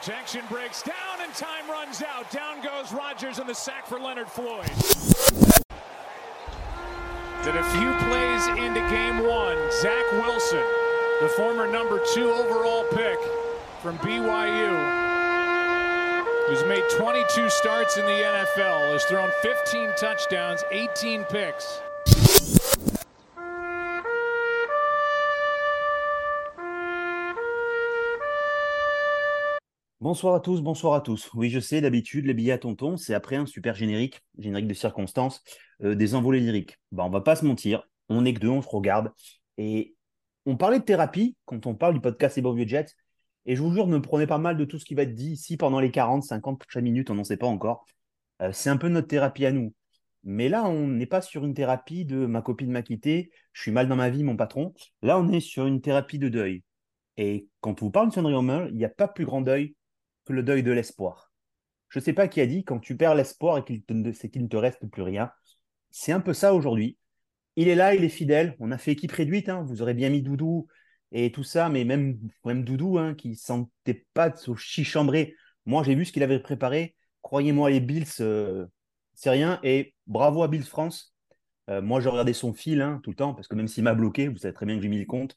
Protection breaks down and time runs out. Down goes Rogers and the sack for Leonard Floyd. Then a few plays into game one, Zach Wilson, the former number two overall pick from BYU, who's made 22 starts in the NFL, has thrown 15 touchdowns, 18 picks. Bonsoir à tous, bonsoir à tous. Oui, je sais, d'habitude, les billets à tonton, c'est après un super générique, générique de circonstances, euh, des envolées lyriques. Bah, on va pas se mentir, on est que deux, on se regarde. Et on parlait de thérapie quand on parle du podcast Les Vieux Jets. Et je vous jure, ne prenez pas mal de tout ce qui va être dit ici pendant les 40, 50 prochaines minutes, on n'en sait pas encore. Euh, c'est un peu notre thérapie à nous. Mais là, on n'est pas sur une thérapie de ma copine m'a quitté, je suis mal dans ma vie, mon patron. Là, on est sur une thérapie de deuil. Et quand on vous parle de Sandri Homer, il n'y a pas plus grand deuil le deuil de l'espoir. Je ne sais pas qui a dit quand tu perds l'espoir et qu'il ne te reste plus rien. C'est un peu ça aujourd'hui. Il est là, il est fidèle. On a fait équipe réduite. Hein. Vous aurez bien mis Doudou et tout ça, mais même, même Doudou, hein, qui sentait pas au chichambré. Moi, j'ai vu ce qu'il avait préparé. Croyez-moi, les Bills, euh, c'est rien. Et bravo à Bills France. Euh, moi, j'ai regardé son fil hein, tout le temps, parce que même s'il m'a bloqué, vous savez très bien que j'ai mis le compte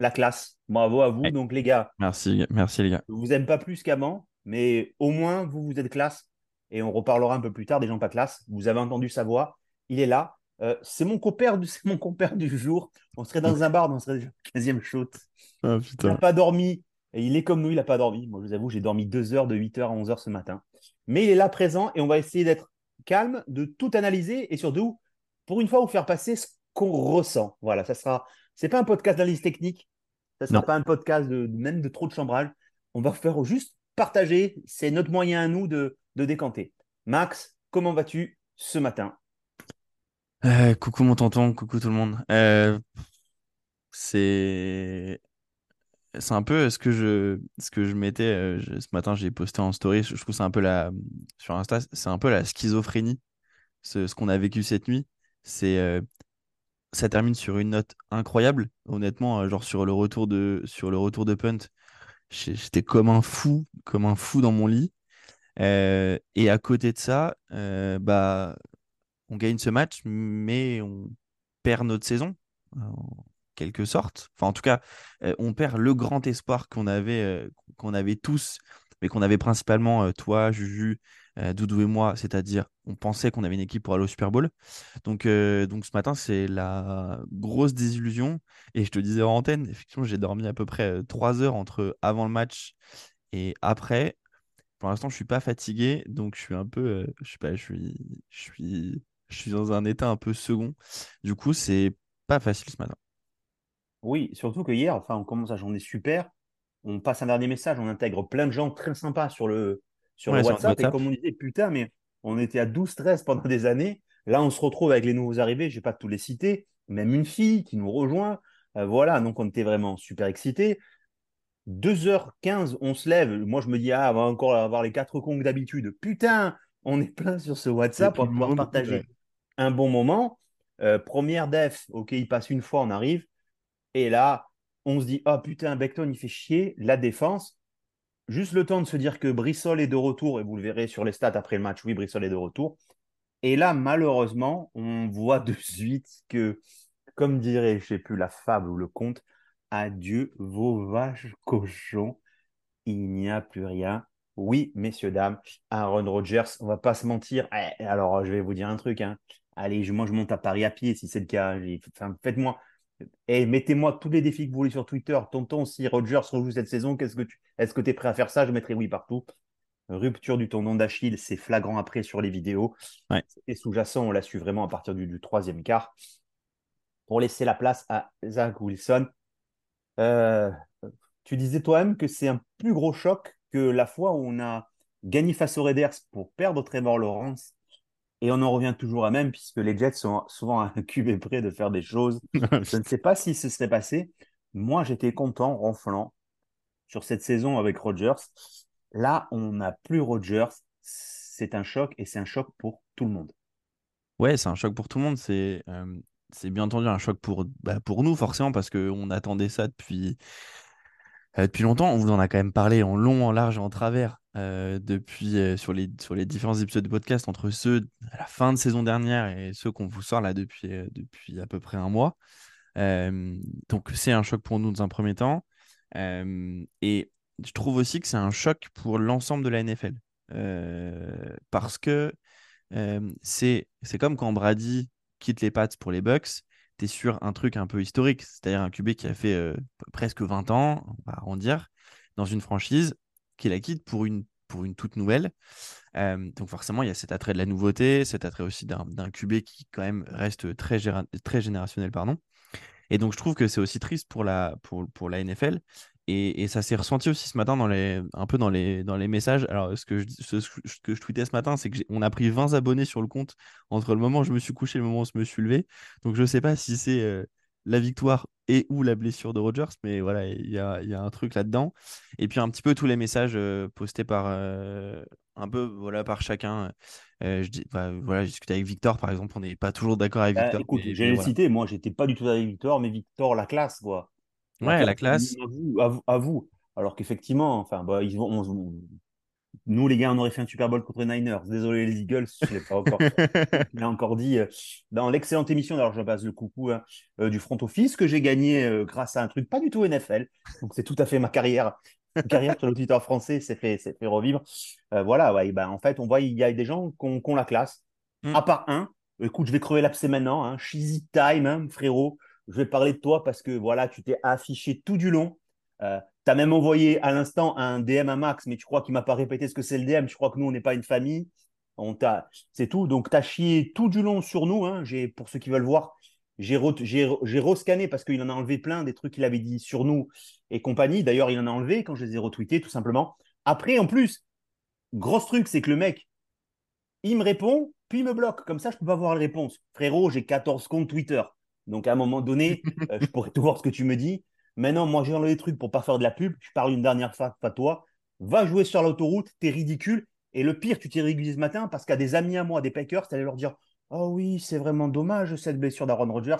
la classe. Bravo à vous. Donc, les gars. Merci, merci, les gars. Je vous aime pas plus qu'avant, mais au moins, vous, vous êtes classe. Et on reparlera un peu plus tard des gens pas classe. Vous avez entendu sa voix. Il est là. Euh, c'est mon compère, du, mon compère du jour. On serait dans un bar, on serait déjà 15e shoot. Ah, il n'a pas dormi. Et il est comme nous, il n'a pas dormi. Moi, je vous avoue, j'ai dormi 2 heures de 8h à 11h ce matin. Mais il est là présent et on va essayer d'être calme, de tout analyser et surtout, pour une fois, vous faire passer ce qu'on ressent. Voilà, ça sera. C'est pas un podcast d'analyse technique. Ça ne sera pas un podcast de, même de trop de chambrage. On va faire juste partager. C'est notre moyen à nous de, de décanter. Max, comment vas-tu ce matin? Euh, Coucou mon tonton, coucou tout le monde. Euh, c'est c'est un peu ce que je ce que je mettais euh, ce matin j'ai posté en story je, trouve c'est un peu la sur Insta c'est un peu la schizophrénie ce, ce qu'on a vécu cette nuit c'est ça termine sur une note incroyable. Honnêtement, euh, genre sur le retour de, sur le retour de punt, j'étais comme un fou, comme un fou dans mon lit. Euh, et à côté de ça, euh, bah, on gagne ce match, mais on perd notre saison, en quelque sorte. Enfin, en tout cas, on perd le grand espoir qu'on avait, qu'on avait tous, mais qu'on avait principalement toi, Juju, euh, Doudou et moi, c'est-à-dire on pensait qu'on avait une équipe pour aller au Super Bowl. Donc, euh, donc ce matin, c'est la grosse désillusion. Et je te disais en antenne, effectivement, j'ai dormi à peu près 3 euh, heures entre avant le match et après. Pour l'instant, je suis pas fatigué, donc je suis un peu, je sais pas, je suis, je suis, je suis dans un état un peu second. Du coup, c'est pas facile ce matin. Oui, surtout que hier, enfin, on commence la journée super. On passe un dernier message, on intègre plein de gens très sympas sur le, sur le WhatsApp, Et comme on disait, putain, mais on était à 12-13 pendant des années. Là, on se retrouve avec les nouveaux arrivés. Je vais pas tous les citer. Même une fille qui nous rejoint. Euh, voilà, donc on était vraiment super excités. 2h15, on se lève. Moi, je me dis, ah, on va encore avoir les quatre cons d'habitude. Putain, on est plein sur ce WhatsApp. On va pouvoir partager un bon moment. Euh, première def, ok, il passe une fois, on arrive. Et là, on se dit, oh putain, Beckton, il fait chier. La défense, Juste le temps de se dire que Brissol est de retour, et vous le verrez sur les stats après le match, oui, Brissol est de retour. Et là, malheureusement, on voit de suite que, comme dirait, je ne sais plus, la fable ou le conte, adieu vos vaches cochons, il n'y a plus rien. Oui, messieurs, dames, Aaron Rodgers, on va pas se mentir. Eh, alors, je vais vous dire un truc. Hein. Allez, moi, je monte à Paris à pied si c'est le cas. Faites-moi et mettez-moi tous les défis que vous voulez sur Twitter. Tonton, si Rogers rejoue cette saison, qu'est-ce que tu est-ce que tu es prêt à faire ça? Je mettrai oui partout. Rupture du tendon d'Achille, c'est flagrant après sur les vidéos. Et sous-jacent, on l'a su vraiment à partir du, troisième quart. Pour laisser la place à Zach Wilson. Euh, tu disais toi-même que c'est un plus gros choc que la fois où on a gagné face aux Raiders pour perdre Trevor Lawrence et on en revient toujours à même, puisque les Jets sont souvent à un QB près de faire des choses. Je ne sais pas si ce serait passé. Moi, j'étais content, ronflant, sur cette saison avec Rodgers. Là, on n'a plus Rodgers. C'est un choc et c'est un choc pour tout le monde. Ouais, c'est un choc pour tout le monde. C'est euh, bien entendu un choc pour, bah, pour nous, forcément, parce qu'on attendait ça depuis, depuis longtemps. On vous en a quand même parlé en long, en large et en travers depuis sur, les, sur les différents épisodes de podcast, entre ceux à la fin de saison dernière et ceux qu'on vous sort là depuis, depuis à peu près un mois. donc c'est un choc pour nous dans un premier temps. et je trouve aussi que c'est un choc pour l'ensemble de la NFL. parce que c'est comme quand Brady quitte les Pats pour les Bucks, sur un truc un peu historique, c'est-à-dire un QB qui a fait presque 20 ans, on va arrondir, dans une franchise, qui la quitte pour une, pour une toute nouvelle. donc forcément, il y a cet attrait de la nouveauté, cet attrait aussi d'un QB qui quand même reste très, très générationnel. Pardon. Et donc je trouve que c'est aussi triste pour la, pour, pour la NFL. Et, ça s'est ressenti aussi ce matin dans les, un peu dans les, dans les messages. Alors, ce que je, ce, que je tweetais ce matin, c'est qu'on a pris 20 abonnés sur le compte entre le moment où je me suis couché et le moment où je me suis levé. Donc, je ne sais pas si c'est euh, la victoire et ou la blessure de Rogers, mais voilà, il y a, y a, un truc là-dedans. Et puis, un petit peu tous les messages euh, postés par, euh, un peu, voilà, par chacun. je dis, bah, voilà, j'ai discuté avec Victor, par exemple, on n'est pas toujours d'accord avec bah, Victor. écoute, j'ai cité, moi, j'étais pas du tout avec Victor, mais Victor, la classe, quoi. Ouais, la classe. À vous. Alors qu'effectivement, enfin, bah, ils vont, nous, les gars, on aurait fait un Super Bowl contre les Niners. Désolé, les Eagles, je l'ai pas encore. encore dit euh, dans l'excellente émission, alors je passe le coucou hein, euh, du front office, que j'ai gagné euh, grâce à un truc pas du tout NFL. Donc, c'est tout à fait ma carrière. Ma carrière sur le Twitter français c'est fait, fait revivre. voilà, ouais, ben, en fait, on voit, il y a des gens qui ont, la classe. Mm. À part un, écoute, je vais crever l'abcès maintenant. Hein, Cheesy time, hein, frérot je vais parler de toi parce que voilà, tu t'es affiché tout du long. Euh, tu as même envoyé à l'instant un DM à Max, mais tu crois qu'il m'a pas répété ce que c'est le DM. Je crois que nous, on n'est pas une famille. On c'est tout. Donc, tu as chié tout du long sur nous. Hein. Pour ceux qui veulent voir, j'ai, re... parce qu'il en a enlevé plein des trucs qu'il avait dit sur nous et compagnie. D'ailleurs, il en a enlevé quand je les ai retweetés, tout simplement. Après, en plus, gros truc, c'est que le mec, il me répond, puis il me bloque. Comme ça, je ne peux pas voir la réponse. Frérot, j'ai 14 comptes Twitter. Donc, à un moment donné, euh, je pourrais tout voir ce que tu me dis. Maintenant, moi, j'ai enlevé les trucs pour pas faire de la pub. Je parle une dernière fois à toi. Va jouer sur l'autoroute, t'es ridicule. Et le pire, tu t'es régulier ce matin parce qu'à des amis à moi, des Packers, tu allais leur dire Oh oui, c'est vraiment dommage cette blessure d'Aaron Rodgers.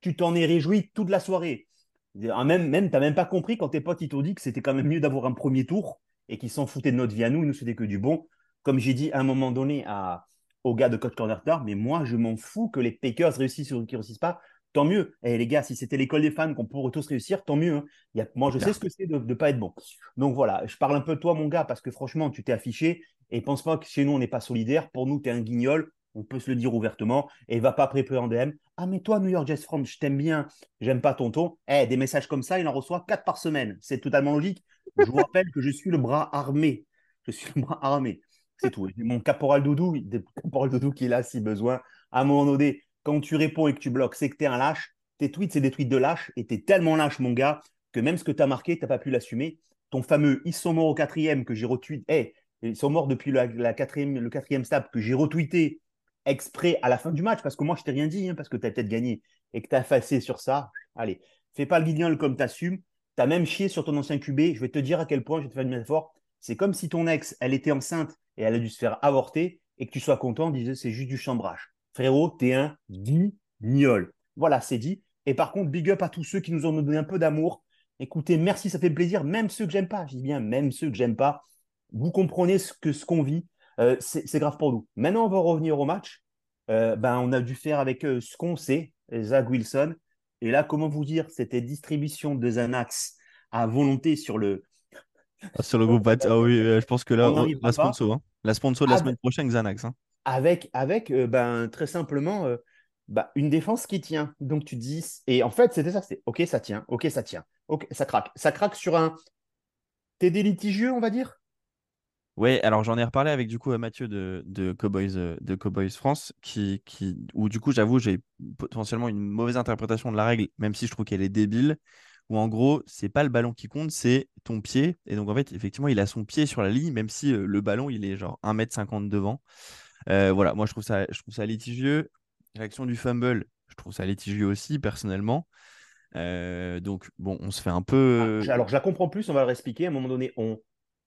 Tu t'en es réjoui toute la soirée. Même, même tu n'as même pas compris quand tes potes ils t'ont dit que c'était quand même mieux d'avoir un premier tour et qu'ils s'en foutaient de notre vie à nous, ils nous souhaitaient que du bon. Comme j'ai dit à un moment donné à, au gars de Coach Corner mais moi je m'en fous que les Packers réussissent ou qu'ils réussissent pas tant mieux. Et eh, les gars, si c'était l'école des fans qu'on pourrait tous réussir, tant mieux. Hein. moi, je sais ce que c'est de ne pas être bon. Donc voilà, je parle un peu de toi, mon gars, parce que franchement, tu t'es affiché et pense pas que chez nous, on n'est pas solidaire. Pour nous, tu es un guignol. On peut se le dire ouvertement et va pas préparer en DM. Ah, mais toi, New York Jets France, je t'aime bien, j'aime pas ton ton. Eh, des messages comme ça, il en reçoit quatre par semaine. C'est totalement logique. Je vous rappelle que je suis le bras armé. Je suis le bras armé. C'est tout. Mon caporal Doudou, caporal Doudou qui est là si besoin. À un moment donné, quand tu réponds et que tu bloques, c'est que tu es un lâche. Tes tweets, c'est des tweets de lâche et tu es tellement lâche, mon gars, que même ce que tu as marqué, tu n'as pas pu l'assumer. Ton fameux Ils sont morts au quatrième que j'ai retweeté, ils sont morts depuis la, quatrième, le quatrième step que j'ai retweeté exprès à la fin du match parce que moi, je t'ai rien dit, hein, parce que tu as peut-être gagné et que tu as effacé sur ça. Allez, fais pas le guignol comme tu assumes. Tu as même chié sur ton ancien QB. Je vais te dire à quel point, je vais te faire une métaphore. C'est comme si ton ex, elle était enceinte et elle a dû se faire avorter et que tu sois content, disait c'est juste du chambrage frérot, t'es un guignol. Voilà, c'est dit. Et par contre, big up à tous ceux qui nous ont donné un peu d'amour. Écoutez, merci, ça fait plaisir. Même ceux que j'aime pas, je dis bien, même ceux que j'aime pas, vous comprenez ce que ce qu'on vit. Euh, c'est grave pour nous. Maintenant, on va revenir au match. Euh, ben, on a dû faire avec euh, ce qu'on sait, Zach Wilson. Et là, comment vous dire, c'était distribution de Xanax à volonté sur le. Ah, sur le groupe Ah oui, je pense que là, la sponsor, hein. la sponsor de la ah, semaine prochaine, Xanax. Hein avec, avec euh, ben, très simplement euh, bah, une défense qui tient. Donc tu dis, et en fait, c'était ça, c'était OK, ça tient, OK, ça tient, OK, ça craque. Ça craque sur un TD litigieux, on va dire? Oui, alors j'en ai reparlé avec du coup Mathieu de, Cowboys, euh, de Cowboys France, qui, qui, où du coup, j'avoue, j'ai potentiellement une mauvaise interprétation de la règle, même si je trouve qu'elle est débile où en gros, c'est pas le ballon qui compte, c'est ton pied. Et donc, en fait, effectivement, il a son pied sur la ligne, même si le ballon, il est genre 1m50 devant. Euh, voilà, moi je trouve ça, je trouve ça litigieux. Réaction du fumble, je trouve ça litigieux aussi, personnellement. Euh, donc, bon, on se fait un peu. Ah, alors, je la comprends plus, on va le expliquer. À un moment donné, on,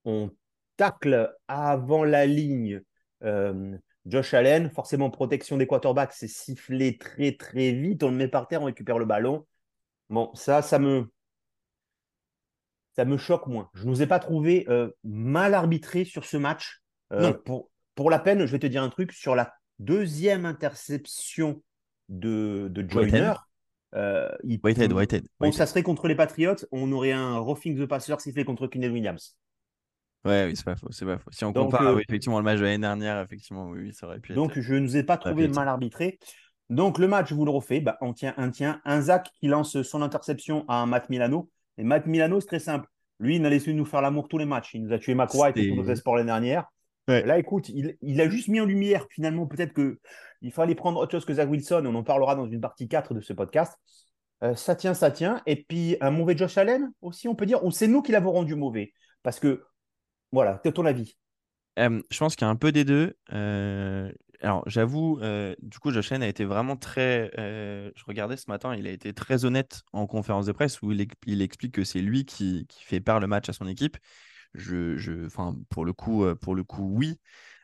on tacle avant la ligne euh, Josh Allen. Forcément, protection des quarterbacks, c'est sifflé très, très vite. On le met par terre, on récupère le ballon. Bon, ça, ça me. ça me choque moins. Je ne nous ai pas trouvé mal arbitré sur ce match. Pour, pour la peine, je vais te dire un truc sur la deuxième interception de, de Joyner. Euh, Whitehead, Whitehead, ça serait contre les Patriots, on aurait un roughing the passer sifflé contre Kenneth Williams. Ouais, oui, c'est pas faux, c'est pas faux. Si on compare euh, effectivement le match de l'année dernière, effectivement, oui, ça aurait pu. Donc je ne nous ai pas trouvé mal arbitré. Donc le match, je vous le refais, bah, on tient un tient, un Zach qui lance son interception à Matt Milano. Et Matt Milano, c'est très simple. Lui, il n'a laissé nous faire l'amour tous les matchs. Il nous a tué McWhite et tous nos espoirs l'année dernière. Là, écoute, il, a juste mis en lumière, finalement, peut-être qu'il fallait prendre autre chose que Zach Wilson. On en parlera dans une partie 4 de ce podcast. Euh, ça tient, ça tient. Et puis, un mauvais Josh Allen aussi, on peut dire. Ou c'est nous qui l'avons rendu mauvais? Parce que, voilà, c'est ton avis Je pense qu'il y a un peu des deux. Euh, alors, j'avoue, euh, du coup, Josh Allen a été vraiment très. je regardais ce matin, il a été très honnête en conférence de presse où il, explique que c'est lui qui, qui fait perdre le match à son équipe je, je, pour, le coup, euh, pour le coup, oui.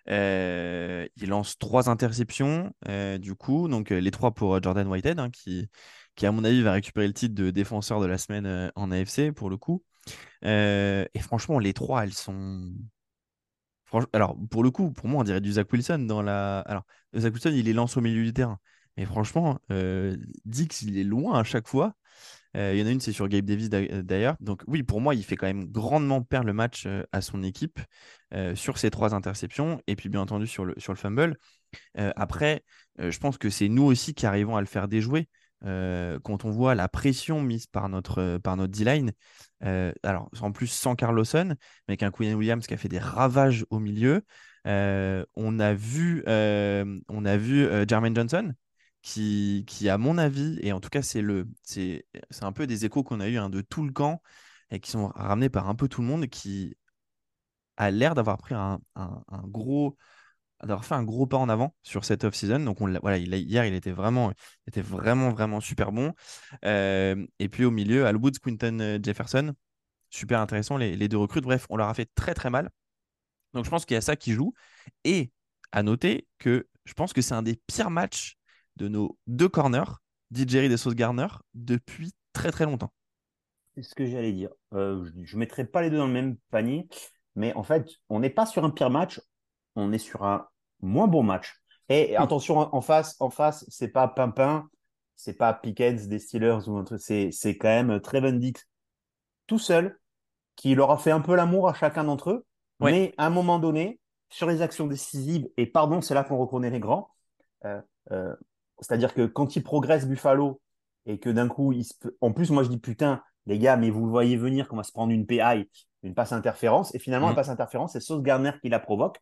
Euh, il lance trois interceptions, euh, du coup, donc les trois pour Jordan Whitehead, hein, qui, qui, à mon avis, va récupérer le titre de défenseur de la semaine en AFC, pour le coup. et franchement, les trois, elles sont. Alors, pour le coup, pour moi, on dirait du Zach Wilson dans la. Alors, Zach Wilson, il les lance au milieu du terrain. Mais franchement, Dix, il est loin à chaque fois. Euh, il y en a une, c'est sur Gabe Davis d'ailleurs. Donc oui, pour moi, il fait quand même grandement perdre le match euh, à son équipe euh, sur ces trois interceptions et puis bien entendu sur le, sur le fumble. après, je pense que c'est nous aussi qui arrivons à le faire déjouer. quand on voit la pression mise par notre, par notre D-line, alors en plus sans Carlosson, mais avec un Quinn Williams qui a fait des ravages au milieu. on a vu, on a vu Jermaine Johnson qui, qui, à mon avis, et en tout cas, c'est le, c'est, c'est un peu des échos qu'on a eu hein, de tout le camp et qui sont ramenés par un peu tout le monde, qui a l'air d'avoir pris un, un, gros, d'avoir fait un gros pas en avant sur cette off-season. Donc, on voilà, il, hier, il était vraiment, était vraiment, vraiment super bon. Euh, et puis au milieu, Al Woods, Quinton euh, Jefferson, super intéressant, les, les, deux recrues. Bref, on leur a fait très, très mal. Donc, je pense qu'il y a ça qui joue. Et à noter que je pense que c'est un des pires matchs de nos deux corners, DJ et Sauce Garner, depuis très très longtemps. C'est ce que j'allais dire. Euh, je ne mettrai pas les deux dans le même panier, mais en fait, on n'est pas sur un pire match, on est sur un moins bon match. Et attention, en face, en face, c'est pas Pimpin, c'est pas Pickens des Steelers ou c'est c'est quand même Trevon Dix tout seul qui leur a fait un peu l'amour à chacun d'entre eux. Mais à un moment donné, sur les actions décisives, et pardon, c'est là qu'on reconnaît les grands. Euh, euh, c'est-à-dire que quand il progresse Buffalo et que d'un coup, il en plus, moi je dis putain, les gars, mais vous le voyez venir qu'on va se prendre une PI, une passe interférence, et finalement, la mm. passe interférence, c'est Sauce Garner qui la provoque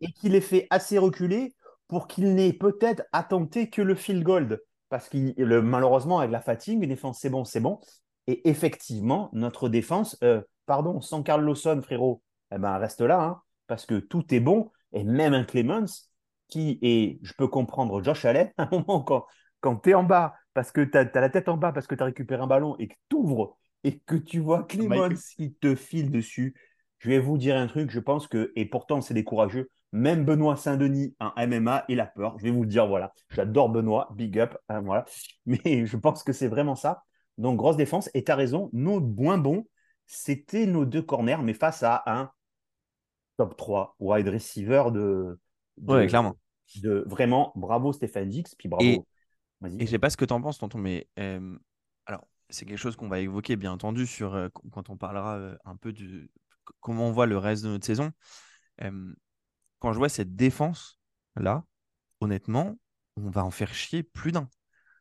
et qui les fait assez reculer pour qu'il n'ait peut-être attenté que le field gold. Parce que malheureusement, avec la fatigue, une défense, c'est bon, c'est bon. Et effectivement, notre défense, euh, pardon, sans Carl Lawson, frérot, eh ben, reste là, hein, parce que tout est bon. Et même un Clemens, qui est, je peux comprendre, Josh Allen, à un moment, quand, quand tu es en bas, parce que tu as, la tête en bas, parce que tu as récupéré un ballon et que tu ouvres et que tu vois Clemens qui te file dessus, je vais vous dire un truc, je pense que, et pourtant c'est des courageux, même Benoît Saint-Denis en MMA, il a peur. Je vais vous le dire, voilà. J'adore Benoît, big up, hein, voilà. Mais je pense que c'est vraiment ça. Donc, grosse défense. Et tu as raison, nos moins bons, c'était nos deux corners, mais face à un top 3 wide receiver de, ouais, clairement. De, vraiment, bravo Stéphane Dix, puis bravo. Et, et je sais pas ce que tu en penses, tonton, mais alors, c'est quelque chose qu'on va évoquer, bien entendu, sur, euh, quand on parlera euh, un peu de comment on voit le reste de notre saison. quand je vois cette défense-là, honnêtement, on va en faire chier plus d'un.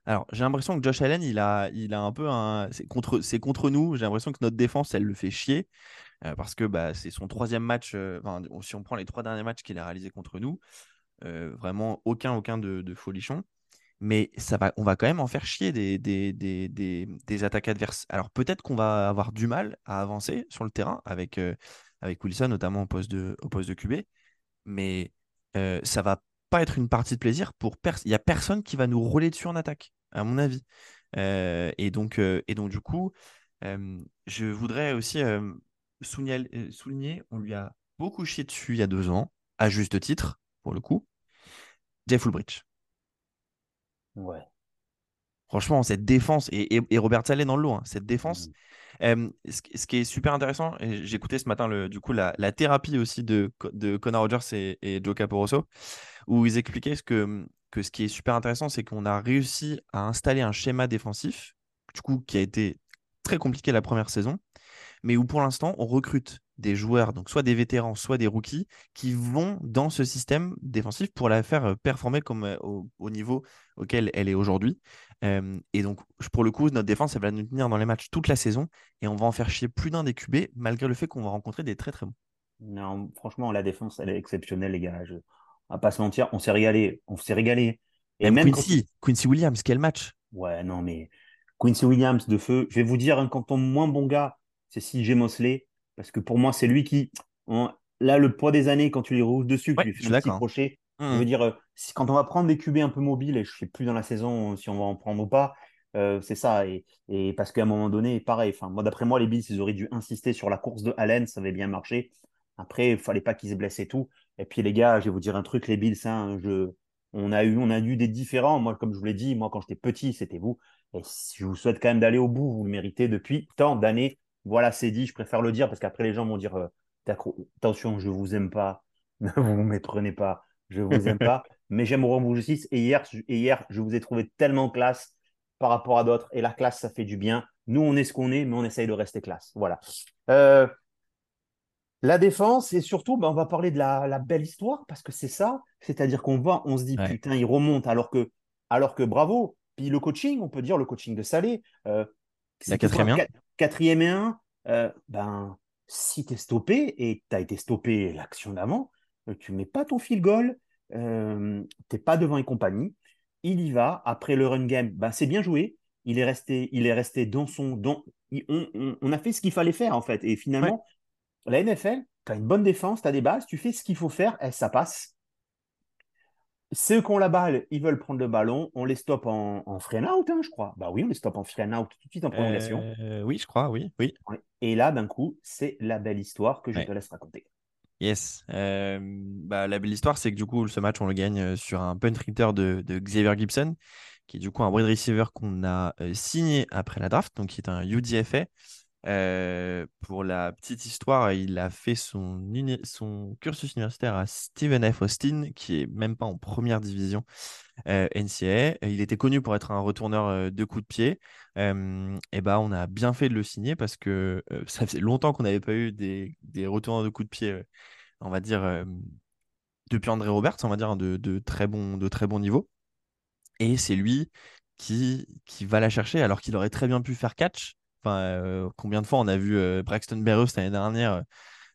Alors, j'ai l'impression que Josh Allen, il a, il a un peu un. C'est contre, contre nous. J'ai l'impression que notre défense, elle le fait chier. Euh, parce que bah, c'est son troisième match. Euh, si on prend les trois derniers matchs qu'il a réalisés contre nous, euh, vraiment aucun, aucun de, folichon. Mais ça va, on va quand même en faire chier des, des, des, des, attaques adverses. Alors peut-être qu'on va avoir du mal à avancer sur le terrain avec, avec Wilson, notamment au poste de, au poste de QB. Mais ça va pas être une partie de plaisir pour personne. Il n'y a personne qui va nous rouler dessus en attaque, à mon avis. et, donc, et donc, du coup, je voudrais aussi euh, souligner, on lui a beaucoup chié dessus il y a deux ans, à juste titre, pour le coup, Jeff Ulbrich. Ouais. Franchement, cette défense, et, Robert Saleh dans le lot, hein, cette défense, mmh. ce, qui est super intéressant, j'ai écouté ce matin le, du coup la, thérapie aussi de, de Connor Rogers et, et Joe Caporoso, où ils expliquaient ce que, que ce qui est super intéressant, c'est qu'on a réussi à installer un schéma défensif, du coup, qui a été très compliqué la première saison, mais où pour l'instant, on recrute des joueurs, donc soit des vétérans, soit des rookies, qui vont dans ce système défensif pour la faire euh, performer comme euh, au, niveau auquel elle est aujourd'hui. et donc, pour le coup, notre défense, elle va nous tenir dans les matchs toute la saison et on va en faire chier plus d'un des QB, malgré le fait qu'on va rencontrer des très très bons. Non, franchement, la défense, elle est exceptionnelle, les gars. Je... On va pas se mentir, on s'est régalé. On s'est régalé. Et même, Quincy, Quincy Williams, quel match Ouais, non, mais Quincy Williams de feu. Je vais vous dire, hein, quand on moins bon gars, c'est CJ Mosley. Parce que pour moi, c'est lui qui. là, le poids des années, quand tu les rouges dessus, tu lui fais un petit crochet. Je veux mmh. dire, euh, quand on va prendre des QB un peu mobiles, et je ne sais plus dans la saison si on va en prendre ou pas, euh, c'est ça. Et, parce qu'à un moment donné, pareil, moi, d'après moi, les Bills, ils auraient dû insister sur la course de Allen, ça avait bien marché. Après, il fallait pas qu'ils se blessent et tout. Et puis, les gars, je vais vous dire un truc, les Bills, hein, je, on, a eu, on a eu des différents. Moi, comme je vous l'ai dit, moi, quand j'étais petit, c'était vous. Et je vous souhaite quand même d'aller au bout. Vous le méritez depuis tant d'années. Voilà, c'est dit. Je préfère le dire parce qu'après, les gens vont dire euh, attention, je vous aime pas. Ne vous méprenez pas. Je vous aime pas. Mais j'aime rendre justice. Et hier, et hier, je vous ai trouvé tellement classe par rapport à d'autres. Et la classe, ça fait du bien. Nous, on est ce qu'on est, mais on essaye de rester classe. Voilà. Euh, la défense, et surtout, ben, on va parler de la, belle histoire, parce que c'est ça. C'est-à-dire qu'on voit, on se dit, putain, il remonte, alors que, alors que bravo. Puis le coaching, on peut dire le coaching de Salé. Euh, la quatrième un. Quatrième et un, euh, ben, si tu es stoppé, et tu as été stoppé l'action d'avant, euh, tu mets pas ton fil goal, euh, tu pas devant et compagnie. Il y va. Après le run game, ben, c'est bien joué. Il est resté, il est resté dans son. Dans, on, a fait ce qu'il fallait faire, en fait. Et finalement, la NFL, tu as une bonne défense, tu as des bases, tu fais ce qu'il faut faire et ça passe. Ceux qui ont la balle, ils veulent prendre le ballon, on les stoppe en, en out, hein, je crois. Bah oui, on les stoppe en frame out tout de suite en prolongation. Euh, oui, je crois, oui, oui. Et là, d'un coup, c'est la belle histoire que je te laisse raconter. Yes. Euh, bah, la belle histoire, c'est que du coup, ce match, on le gagne euh, sur un punt return de, de Xavier Gibson, qui est du coup un wide receiver qu'on a signé après la draft, donc qui est un UDFA. Euh, pour la petite histoire, il a fait son, cursus universitaire à Stephen F. Austin, qui est même pas en première division euh, NCAA. Il était connu pour être un retourneur euh, de coups de pied. et bah, on a bien fait de le signer parce que ça faisait longtemps qu'on n'avait pas eu des, des, retourneurs de coups de pied, on va dire, depuis André Roberts, on va dire, de, de, très, bon, de très bon niveau. Et c'est lui qui va la chercher alors qu'il aurait très bien pu faire catch euh, combien de fois on a vu euh, Braxton Berrios l'année dernière euh,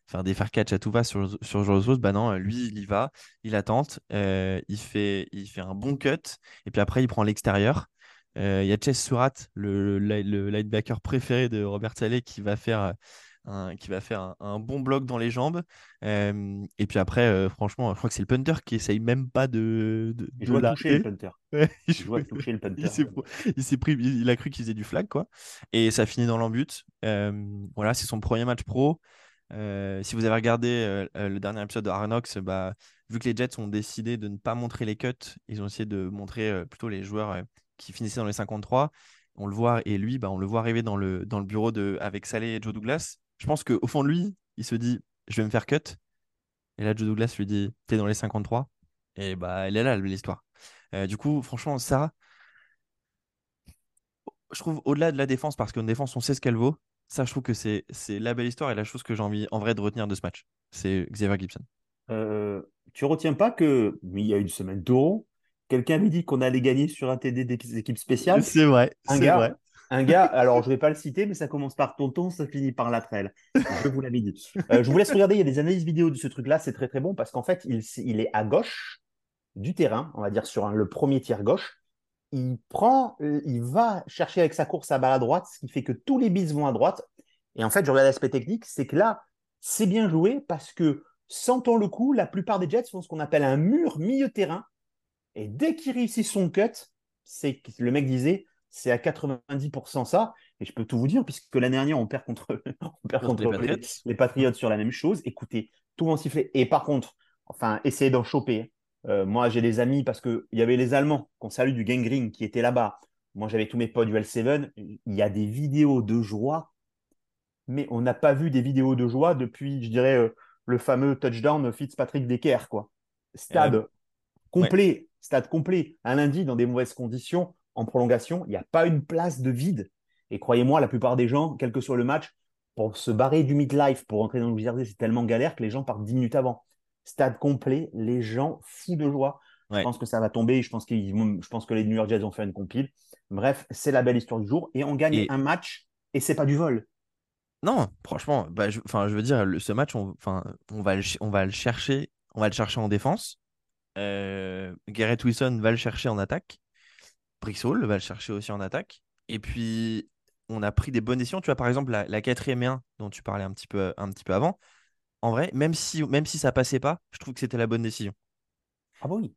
faire des fair catch à tout va sur, sur George Bah non, lui, il y va, il attente, il, fait, il fait un bon cut, et puis après, il prend l'extérieur. Il y a Chess Surat, le, le, linebacker préféré de Robert Saleh, qui va faire un, qui va faire un, bon bloc dans les jambres et puis après, franchement, je crois que c'est le punter qui essaye même pas de. de il joue toucher le punter. il joue toucher le punter. il, pris, il, a cru qu'il faisait du flag, quoi. Et ça finit dans l'embut. voilà, c'est son premier match pro. si vous avez regardé le dernier épisode de Arnox, bah, vu que les Jets ont décidé de ne pas montrer les cuts, ils ont essayé de montrer plutôt les joueurs qui finissaient dans les 53. On le voit, et lui, bah, on le voit arriver dans le, dans le bureau de, avec Saleh et Joe Douglas je pense qu'au fond de lui, il se dit je vais me faire cut. Et là, Joe Douglas lui dit t'es dans les 53. Et bah, elle est là, l'histoire. Euh, du coup, franchement, ça, je trouve au-delà de la défense, parce qu'en défense, on sait ce qu'elle vaut. Ça, je trouve que c'est la belle histoire et la chose que j'ai envie en vrai de retenir de ce match. C'est Xavier Gibson. Euh, tu retiens pas que, il y a une semaine d'euros, quelqu'un avait dit qu'on allait gagner sur un TD des équipes spéciales. C'est vrai. Gars, vrai. Un gars, alors je ne vais pas le citer, mais ça commence par tonton, ça finit par latrelle. Je vous l'avais dit. Euh, je vous laisse regarder, il y a des analyses vidéo de ce truc-là, c'est très très bon parce qu'en fait, il, est à gauche du terrain, on va dire sur le premier tiers gauche. Il prend, euh, il va chercher avec sa course à balle à droite, ce qui fait que tous les bis vont à droite. Et en fait, je regarde l'aspect technique, c'est que là, c'est bien joué parce que, sentant le coup, la plupart des Jets font ce qu'on appelle un mur milieu terrain. Et dès qu'il réussit son cut, c'est le mec disait, c'est à 90% ça. Et je peux tout vous dire, puisque l'année dernière, on perd contre, on perd contre, les, Patriots sur la même chose. Écoutez, tout va en siffler. Et par contre, enfin, essayez d'en choper. Euh, moi, j'ai des amis parce qu'il y avait les Allemands qu'on salue du Gangrene qui étaient là-bas. Moi, j'avais tous mes potes du L7. Il y a des vidéos de joie, mais on n'a pas vu des vidéos de joie depuis, je dirais, euh, le fameux touchdown Fitzpatrick Decker, quoi. Stade complet, stade complet. Un lundi, dans des mauvaises conditions, en prolongation, il n'y a pas une place de vide. Et croyez-moi, la plupart des gens, quel que soit le match, pour se barrer du midlife, pour rentrer dans le JRD, c'est tellement galère que les gens partent 10 minutes avant. Stade complet, les gens fous de joie. Je pense que ça va tomber. Je pense, je pense que les New York Jets vont faire une compile. Bref, c'est la belle histoire du jour. Et on gagne un match et c'est pas du vol. Non, franchement, bah, je, je veux dire, ce match, on, on, va le, on va le chercher, on va le chercher en défense. Euh, Garrett Wilson va le chercher en attaque. Brixhall va le chercher aussi en attaque. Et puis, on a pris des bonnes décisions. Tu vois, par exemple, la, quatrième et 1 dont tu parlais un petit peu, un petit peu avant. En vrai, même si, même si ça passait pas, je trouve que c'était la bonne décision. Ah bah oui.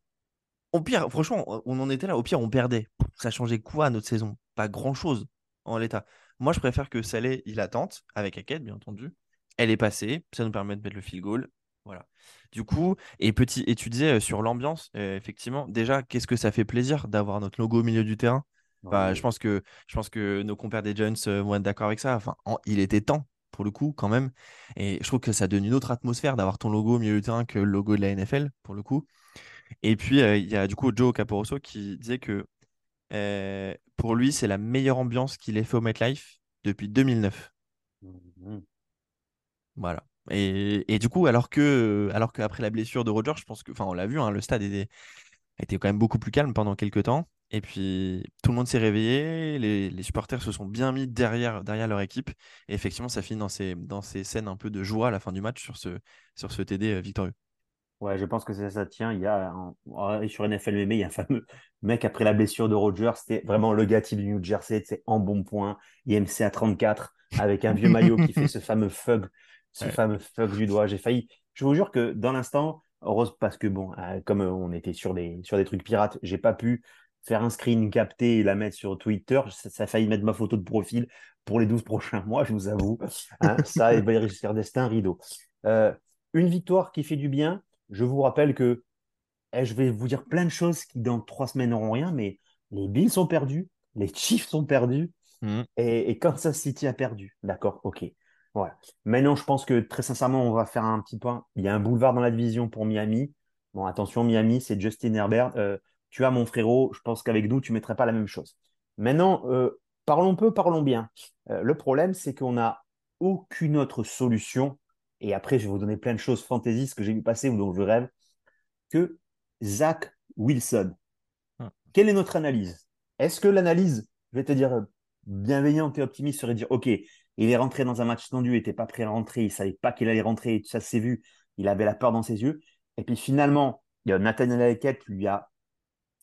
Au pire, franchement, on en était là. Au pire, on perdait. Ça changeait quoi à notre saison? Pas grand-chose en l'état. Moi, je préfère que Salé, il attente, avec Hackett, bien entendu. Elle est passée, ça nous permet de mettre le field goal. Voilà. Du coup, et petit, et tu disais euh, sur l'ambiance, euh, effectivement, déjà, qu'est-ce que ça fait plaisir d'avoir notre logo au milieu du terrain? Bah, je, pense que, je pense que nos compères des Giants euh, vont être d'accord avec ça. Enfin, il était temps, pour le coup, quand même. Et je trouve que ça donne une autre atmosphère d'avoir ton logo au milieu du terrain que le logo de la NFL, pour le coup. Et puis, il y a du coup Joe Caporoso qui disait que pour lui, c'est la meilleure ambiance qu'il ait fait au MetLife depuis 2009. Mmh voilà. Et, du coup, alors que alors qu'après la blessure de Roger, je pense que, enfin, on l'a vu, hein, le stade était, était quand même beaucoup plus calme pendant quelques temps. Et puis, tout le monde s'est réveillé, les, supporters se sont bien mis derrière, derrière leur équipe. Et effectivement, ça finit dans ces, dans ces scènes un peu de joie à la fin du match sur ce, sur ce TD euh, victorieux. Ouais, je pense que ça, ça tient. Il y a sur NFL il y a un fameux mec après la blessure de Roger. C'était vraiment le gars du New Jersey. C'est en bon point. IMC à 34 avec un vieux maillot qui fait ce fameux fug, ce fameux fug du doigt. J'ai failli. Je vous jure que dans l'instant, heureuse parce que bon, euh, comme on était sur des sur des trucs pirates, j'ai pas pu faire un screen capté et la mettre sur Twitter. Ça, a failli mettre ma photo de profil pour les 12 prochains mois, je vous avoue. Hein, ça, et Régisseur Destin, rideau. Euh, une victoire qui fait du bien. Je vous rappelle que eh, je vais vous dire plein de choses qui, dans trois semaines, n'auront rien, mais les Bills sont perdus, les Chiefs sont perdus mmh. et, et, Kansas City a perdu. D'accord, ok. Voilà. Maintenant, je pense que très sincèrement, on va faire un petit point. Il y a un boulevard dans la division pour Miami. Bon, attention, Miami, c'est Justin Herbert. Euh, tu as mon frérot, je pense qu'avec nous, tu ne mettrais pas la même chose. Maintenant, euh, parlons peu, parlons bien. Euh, le problème, c'est qu'on n'a aucune autre solution. Et après, je vais vous donner plein de choses fantaisistes que j'ai vu passer ou dont je rêve, que Zach Wilson. Ah. Quelle est notre analyse? Est-ce que l'analyse, je vais te dire, bienveillante et optimiste serait de dire, OK, il est rentré dans un match tendu, il n'était pas prêt à rentrer, il ne savait pas qu'il allait rentrer, ça s'est vu, il avait la peur dans ses yeux. Et puis finalement, Nathaniel Hackett lui a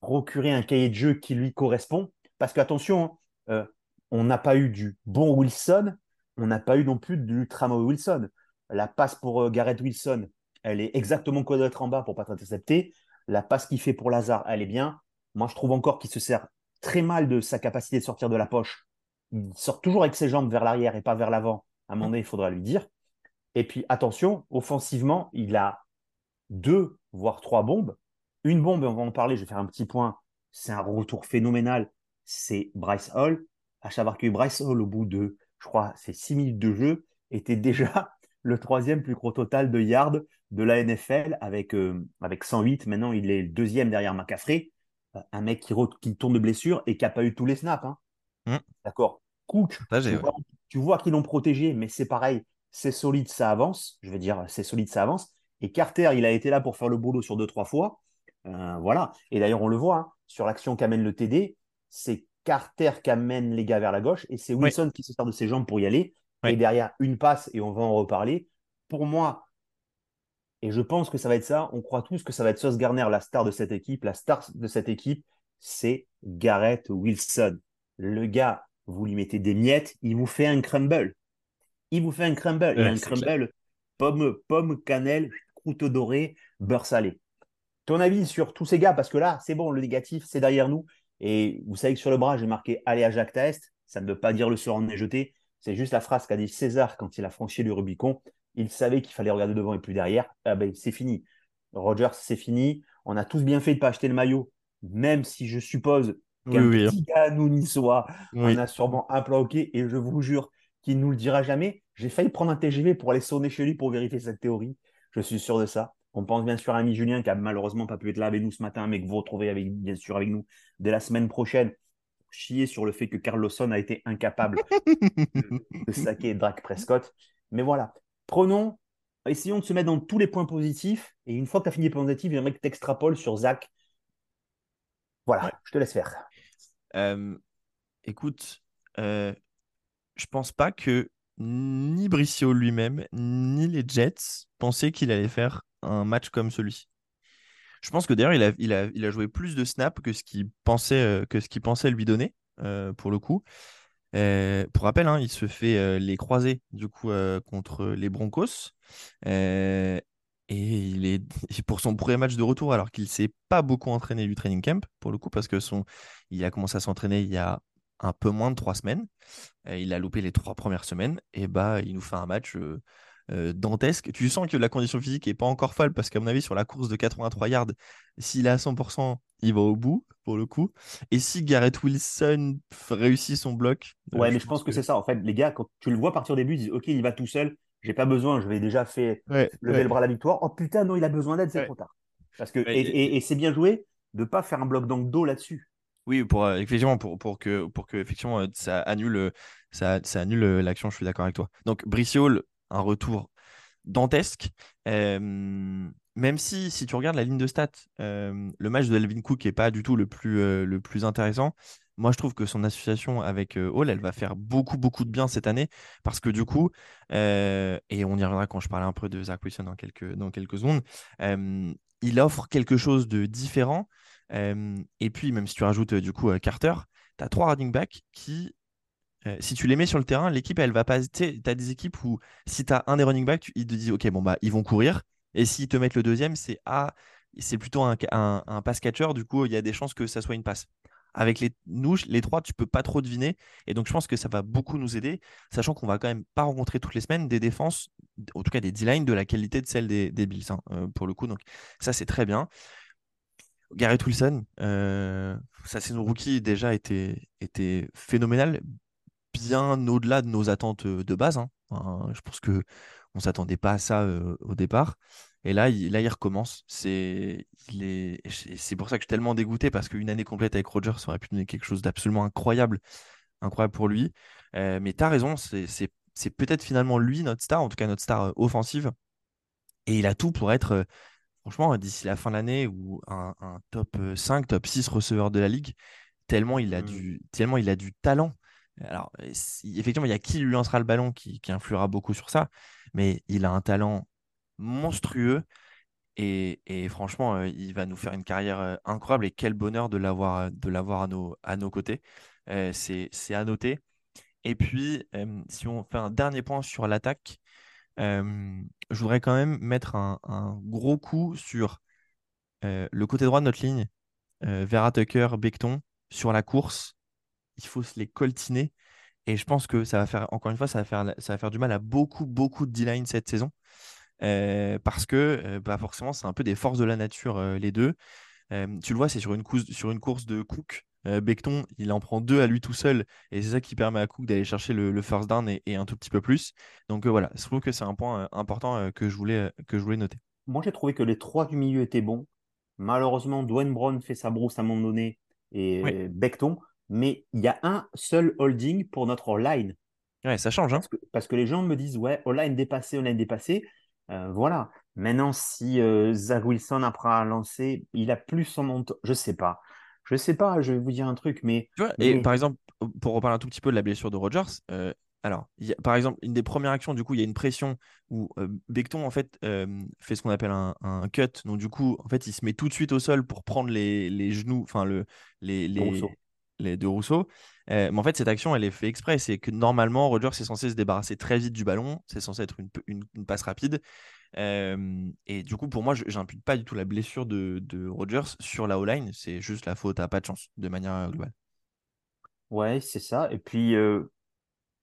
procurer un cahier de jeu qui lui correspond. Parce qu'attention, hein, euh, on n'a pas eu du bon Wilson, on n'a pas eu non plus du tramway Wilson. La passe pour euh, Garrett Wilson, elle est exactement quoi d'être en bas pour pas être intercepté. La passe qu'il fait pour Lazare, elle est bien. Moi, je trouve encore qu'il se sert très mal de sa capacité de sortir de la poche. Il sort toujours avec ses jambes vers l'arrière et pas vers l'avant. À un moment donné, il faudra lui dire. Et puis, attention, offensivement, il a deux, voire trois bombes. Une bombe, on va en parler, je vais faire un petit point. C'est un retour phénoménal. C'est Bryce Hall. À savoir que Bryce Hall, au bout de, je crois, c'est 6 minutes de jeu, était déjà le troisième plus gros total de yards de la NFL avec, euh, avec 108. Maintenant, il est le deuxième derrière McCaffrey. Euh, un mec qui, qui, tourne de blessure et qui n'a pas eu tous les snaps. Hein. Mmh. D'accord. Cook, tu, vois, qu'ils l'ont protégé, mais c'est pareil. C'est solide, ça avance. Je veux dire, c'est solide, ça avance. Et Carter, il a été là pour faire le boulot sur deux, trois fois. Euh, voilà. Et d'ailleurs, on le voit hein, sur l'action qu'amène le TD, c'est Carter qui amène les gars vers la gauche et c'est Wilson qui se sert de ses jambes pour y aller. Et derrière, une passe et on va en reparler. Pour moi, et je pense que ça va être ça, on croit tous que ça va être Sauce Garner, la star de cette équipe. La star de cette équipe, c'est Garrett Wilson. Le gars, vous lui mettez des miettes, il vous fait un crumble. Il vous fait un crumble. et un crumble, pomme, pomme, cannelle, croûte dorée, beurre salé ton avis sur tous ces gars Parce que là, c'est bon, le négatif, c'est derrière nous. Et vous savez que sur le bras, j'ai marqué Allez à Jacques Taest. Ça ne veut pas dire le sort en est jeté. C'est juste la phrase qu'a dit César quand il a franchi le Rubicon. Il savait qu'il fallait regarder devant et plus derrière. Ah ben, c'est fini. Rogers, c'est fini. On a tous bien fait de ne pas acheter le maillot, même si je suppose qu'un oui, petit gars nous niçois on a sûrement un plan et je vous jure qu'il nous le dira jamais. J'ai failli prendre un TGV pour aller sonner chez lui pour vérifier cette théorie. Je suis sûr de ça. On pense bien sûr à ami Julien qui a malheureusement pas pu être là avec nous ce matin, mais que vous retrouvez avec, bien sûr avec nous dès la semaine prochaine. Chier sur le fait que Carlosson a été incapable de, saquer Drake Prescott. Mais voilà, prenons, essayons de se mettre dans tous les points positifs. Et une fois que tu as fini les points positifs, j'aimerais que tu extrapoles sur Zach. Voilà, je te laisse faire. Euh, écoute, euh, je pense pas que ni Bricio lui-même, ni les Jets pensaient qu'il allait faire un match comme celui-ci. Je pense que d'ailleurs, il a, joué plus de snaps que ce qu'il pensait, euh, que pensait lui donner, pour le coup. Pour rappel, hein, il se fait les croiser du coup contre les Broncos. Et il est pour son premier match de retour, alors qu'il ne s'est pas beaucoup entraîné du training camp, pour le coup, parce que son, il a commencé à s'entraîner il y a un peu moins de trois semaines. il a loupé les trois premières semaines. Et bah, il nous fait un match euh, dantesque. Tu sens que la condition physique est pas encore folle parce qu'à mon avis, sur la course de 83 yards, s'il est à 100%, il va au bout pour le coup. Et si Garrett Wilson réussit son bloc. Euh, ouais, mais je pense que, c'est ça. En fait, les gars, quand tu le vois partir au début, ils disent Ok, il va tout seul, j'ai pas besoin, je vais déjà fait lever le bras à la victoire. Oh putain, non, il a besoin d'aide, c'est trop tard. Parce que, et, c'est bien joué de pas faire un bloc dans le dos là-dessus. Oui, pour euh, effectivement pour, pour que pour que effectivement ça annule ça, ça annule l'action. Je suis d'accord avec toi. Donc Bricio, un retour dantesque. même si, si tu regardes la ligne de stats, le match de Elvin Cook n'est pas du tout le plus, euh, le plus intéressant. Moi, je trouve que son association avec euh, Hall, elle va faire beaucoup, beaucoup de bien cette année parce que du coup, euh, et on y reviendra quand je parle un peu de Zach Wilson dans quelques, dans quelques secondes, il offre quelque chose de différent. et puis, même si tu rajoutes du coup Carter, tu as trois running backs qui euh, si tu les mets sur le terrain, l'équipe, elle va pas. Tu as des équipes où si tu as un des running backs, ils te disent, OK, bon, bah, ils vont courir. Et s'ils te mettent le deuxième, c'est ah, c'est plutôt un, un, pass catcher. Du coup, il y a des chances que ça soit une passe. Avec les, nous, les trois, tu peux pas trop deviner. Et donc, je pense que ça va beaucoup nous aider, sachant qu'on va quand même pas rencontrer toutes les semaines des défenses, en tout cas des D-line de la qualité de celle des, des Bills, hein, euh, pour le coup. Donc, ça, c'est très bien. Garrett Wilson, euh, sa saison rookie déjà était, était phénoménale, bien au-delà de nos attentes de base. Hein. je pense que on s'attendait pas à ça au départ. Et là, il, là, il recommence. C'est, c'est pour ça que je suis tellement dégoûté parce qu'une année complète avec Roger, ça aurait pu donner quelque chose d'absolument incroyable, incroyable pour lui. mais tu as raison, c'est, peut-être finalement lui notre star, en tout cas notre star offensive. Et il a tout pour être, franchement, d'ici la fin de l'année, ou un, top 5, top 6 receveur de la ligue, tellement il a, mmh. du, tellement il a du talent. Alors, effectivement, il y a qui lui lancera le ballon qui, influera beaucoup sur ça, mais il a un talent monstrueux et, franchement, euh, il va nous faire une carrière euh, incroyable et quel bonheur de l'avoir euh, de l'avoir à nos, côtés. c'est à noter. Et puis, si on fait un dernier point sur l'attaque, je voudrais quand même mettre un, gros coup sur le côté droit de notre ligne, Vera Tucker, Becton, sur la course il faut se les coltiner. Et je pense que ça va faire, encore une fois, ça va faire, ça du mal à beaucoup, beaucoup de D-line cette saison. Parce que bah forcément, c'est un peu des forces de la nature, les deux. tu le vois, c'est sur une, course, sur une course de Cook. Becton, il en prend deux à lui tout seul. Et c'est ça qui permet à Cook d'aller chercher le, first down et, un tout petit peu plus. Donc voilà, je trouve que c'est un point important que, je voulais, que je voulais noter. Moi, j'ai trouvé que les trois du milieu étaient bons. Malheureusement, Dwayne Brown fait sa brousse à un moment donné et Becton mais il y a un seul holding pour notre line. Ouais, ça change. Hein. parce, que, les gens me disent, ouais, line dépassé, line dépassé. Euh, voilà. Maintenant, si euh, Zach Wilson, après un lancé, il a plus son montant, je sais pas. Je sais pas, je vais vous dire un truc, mais. Tu vois, et par exemple, pour reparler un tout petit peu de la blessure de Rogers, euh, alors, par exemple, une des premières actions, du coup, il y a une pression où Becton, en fait, fait ce qu'on appelle un, cut. Donc, du coup, en fait, il se met tout de suite au sol pour prendre les, les genoux, enfin, le, les, les, les deux Rousseau. Euh, mais en fait, cette action, elle est faite exprès. C'est que normalement, Rogers est censé se débarrasser très vite du ballon. C'est censé être une, une, passe rapide. Euh, et du coup, pour moi, je n'impute pas du tout la blessure de, de Rogers sur la O-line. C'est juste la faute à pas de chance, de manière globale. Ouais, c'est ça. Et puis, euh,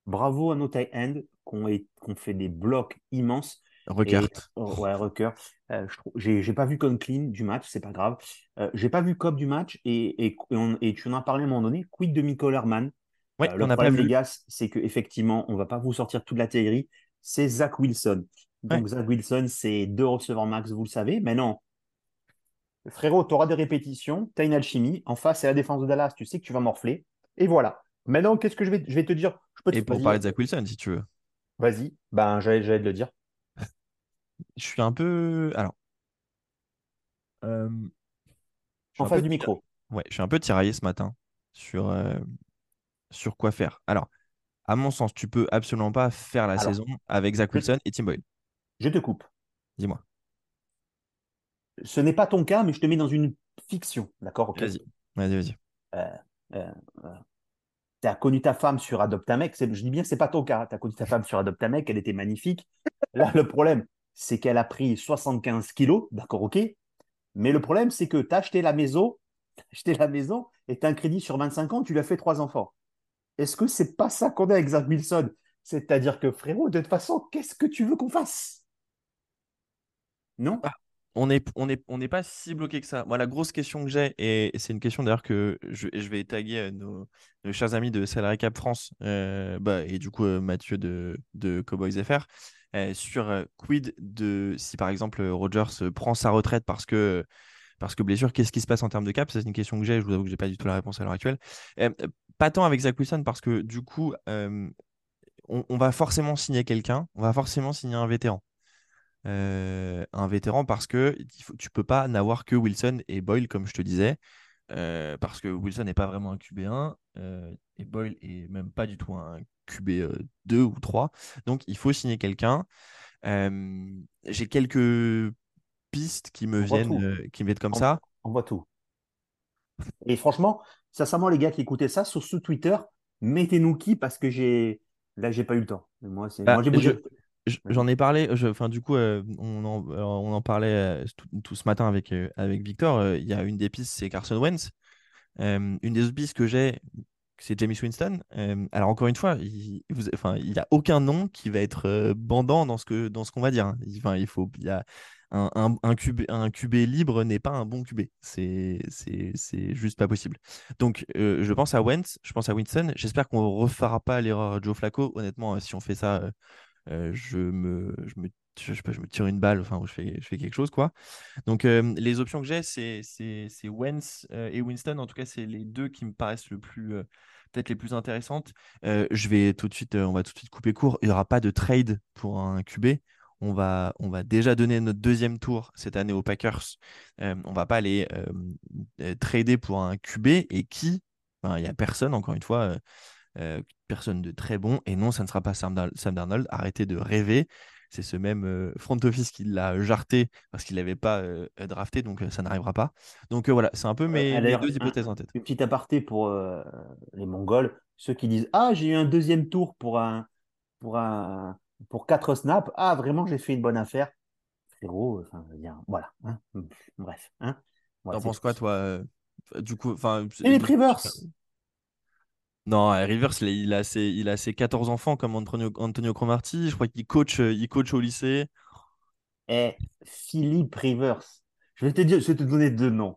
bravo à nos tight ends qui ont, fait des blocs immenses. Ruckert. Oh, ouais, Rucker. Euh, j'ai pas vu Conklin du match, c'est pas grave. Euh, j'ai pas vu Cobb du match et, et, et, tu en as parlé à un moment donné. Quid de Michael Herman? Ouais, Le problème, les gars, c'est qu'effectivement, on va pas vous sortir toute la théorie. C'est Zach Wilson. Donc, Zach Wilson, c'est deux receveurs max, vous le savez. Mais non, frérot, tu auras des répétitions, tu as une alchimie. En face, c'est la défense de Dallas. Tu sais que tu vas morfler. Et voilà. Maintenant, qu'est-ce que je vais, je vais te dire? Je peux te Et pour parler de Zach Wilson, si tu veux. Vas-y. Ben, j'allais te le dire. Je suis un peu. Alors. Euh, en face du micro. Ouais, je suis un peu tiraillé ce matin sur, euh, sur quoi faire. Alors, à mon sens, tu peux absolument pas faire la saison avec Zach Wilson et Tim Boyle. Je te coupe. Dis-moi. Ce n'est pas ton cas, mais je te mets dans une fiction. D'accord Vas-y, vas-y, vas-y. Euh, euh, tu as connu ta femme sur Adoptamec. Je dis bien, c'est pas ton cas. Tu as connu ta femme sur Adoptamec, elle était magnifique. Là, le problème, c'est qu'elle a pris 75 kilos. D'accord, ok. Mais le problème, c'est que tu as acheté la maison, acheté la maison et tu as un crédit sur 25 ans, tu lui as fait trois enfants. Est-ce que c'est pas ça qu'on a avec Zach Wilson? C'est-à-dire que frérot, de toute façon, qu'est-ce que tu veux qu'on fasse? Non? Ah, on n'est pas si bloqué que ça. Moi, la grosse question que j'ai, et c'est une question d'ailleurs que je, je, vais taguer euh, nos, nos, chers amis de Salary Cap France, euh, bah, et du coup euh, Mathieu de, de Cowboys FR, sur quid de si par exemple Rogers prend sa retraite parce que parce que blessure, qu'est-ce qui se passe en termes de cap? C'est une question que j'ai, je vous avoue que je n'ai pas du tout la réponse à l'heure actuelle. pas tant avec Zach Wilson parce que du coup, on, va forcément signer quelqu'un, on va forcément signer un vétéran. Euh, un vétéran parce que tu peux pas n'avoir que Wilson et Boyle, comme je te disais, euh, parce que Wilson n'est pas vraiment un QB1 euh, et Boyle est même pas du tout un QB2 ou 3. Donc il faut signer quelqu'un. J'ai quelques pistes qui me viennent, qui me viennent comme ça. On voit tout. Et franchement, sincèrement, les gars qui écoutaient ça sur ce Twitter, mettez-nous qui parce que j'ai là j'ai pas eu le temps. Moi, c'est... Bah, j'ai. J'en ai parlé, enfin du coup, euh, on, en, on, en, parlait euh, tout, ce matin avec, euh, avec Victor. Il y a une des pistes, c'est Carson Wentz. une des autres pistes que j'ai, c'est Jamie Winston. alors encore une fois, il n'y a aucun nom qui va être bandant dans ce que dans ce qu'on va dire. Hein. Il faut, il y a un, un, QB, libre n'est pas un bon QB. C'est juste pas possible. Donc, je pense à Wentz, je pense à Winston. J'espère qu'on refera pas l'erreur Joe Flacco. Honnêtement, si on fait ça, euh, je, me, je, me tire une balle, enfin, je fais, quelque chose, quoi. Donc, euh, les options que j'ai, c'est, c'est, c'est Wentz euh, et Winston. En tout cas, c'est les deux qui me paraissent le plus, peut-être les plus intéressantes. je vais tout de suite, on va tout de suite couper court. Il n'y aura pas de trade pour un QB. On va, on va déjà donner notre deuxième tour cette année aux Packers. on va pas aller trader pour un QB et qui, il n'y a personne, encore une fois. Euh, personne de très bon. Et non, ça ne sera pas Sam, Darnold. Arrêtez de rêver. C'est ce même euh, front office qui l'a jarté parce qu'il n'avait pas euh, drafté, donc ça n'arrivera pas. Donc voilà, c'est un peu mes, deux hypothèses en tête. Une petite aparté pour les Mongols, ceux qui disent Ah, j'ai eu un deuxième tour pour un pour un pour quatre snaps. Ah, vraiment, j'ai fait une bonne affaire. Frérot, enfin, voilà. Hein. Bref. Hein. T'en penses quoi, toi Du coup, enfin. Et les Privers non, Rivers, il a, ses, il a ses 14 enfants comme Antonio, Antonio Cromarty. Je crois qu'il coach, euh, il coach au lycée. Eh, Philippe Rivers. Je vais te dire, je vais te donner deux noms.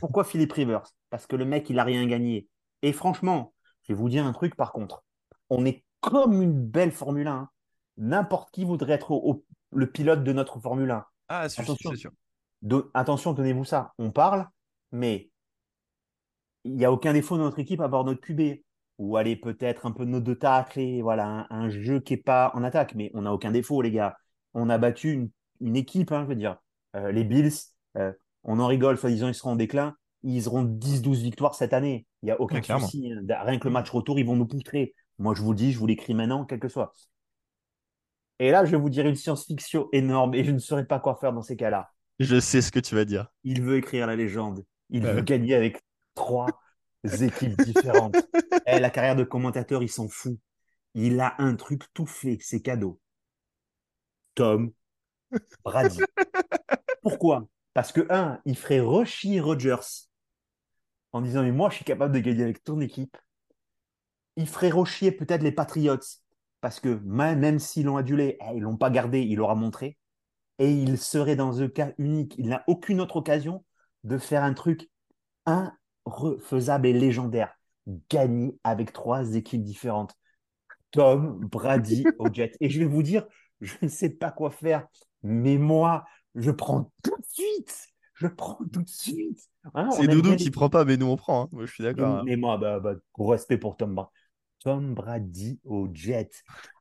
Pourquoi Philippe Rivers? Parce que le mec, il n'a rien gagné. Et franchement, je vais vous dire un truc par contre. On est comme une belle Formule 1. N'importe qui voudrait être le pilote de notre Formule 1. Ah, c'est attention, sûr. attention, tenez-vous ça. On parle, mais il n'y a aucun défaut dans notre équipe à bord de notre QB ou aller peut-être un peu nos deux tacles et voilà, un, jeu qui n'est pas en attaque. Mais on n'a aucun défaut, les gars. On a battu une, équipe, hein, je veux dire. Euh, les Bills, euh, on en rigole, soi-disant, ils seront en déclin. Ils auront 10-12 victoires cette année. Il n'y a aucun souci. Hein. Rien que le match retour, ils vont nous poutrer. Moi, je vous le dis, je vous l'écris maintenant, quel que soit. Et là, je vais vous dire une science-fiction énorme et je ne saurais pas quoi faire dans ces cas-là. Je sais ce que tu vas dire. Il veut écrire la légende. Il veut gagner avec trois équipes différentes. Eh, la carrière de commentateur, il s'en fout. Il a un truc tout fait, c'est cadeau. Tom Brady. Pourquoi? Parce que, un, il ferait rechier Rogers en disant Mais moi, je suis capable de gagner avec ton équipe. Il ferait rechier peut-être les Patriots parce que même s'ils l'ont adulé, eh, ils l'ont pas gardé, il l'aura montré. Et il serait dans un cas unique. Il n'a aucune autre occasion de faire un truc inrefaisable et légendaire. Gagner avec trois équipes différentes. Tom Brady au Jet. Et je vais vous dire, je ne sais pas quoi faire, mais moi, je prends tout de suite. Je prends tout de suite. Hein, c'est Doudou qui ne prend pas, mais nous on prend. Hein. Moi, je suis d'accord. Hein. Mais, moi, bah, bah, respect pour Tom Brady. Tom Brady au Jet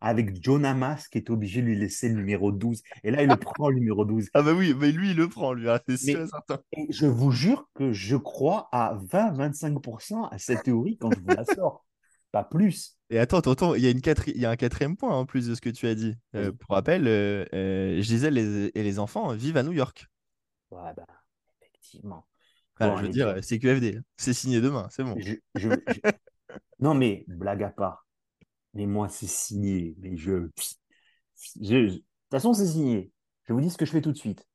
avec John Amas qui est obligé de lui laisser le numéro 12. Et là, il le prend, le numéro 12. Ah bah oui, mais lui, il le prend, lui, c'est sûr certain. Et je vous jure que je crois à 20-25% à cette théorie quand je vous la sors. Pas plus. Et attends, tonton, il y, a une il y a un quatrième point en plus de ce que tu as dit. Euh, pour rappel, euh, euh, je disais, les, et les enfants vivent à New York. Ouais, bah, effectivement. je veux dire, c'est QFD. C'est signé demain, c'est bon. Non, mais blague à part. Mais moi, c'est signé. Mais je. De toute façon, c'est signé. Je vous dis ce que je fais tout de suite.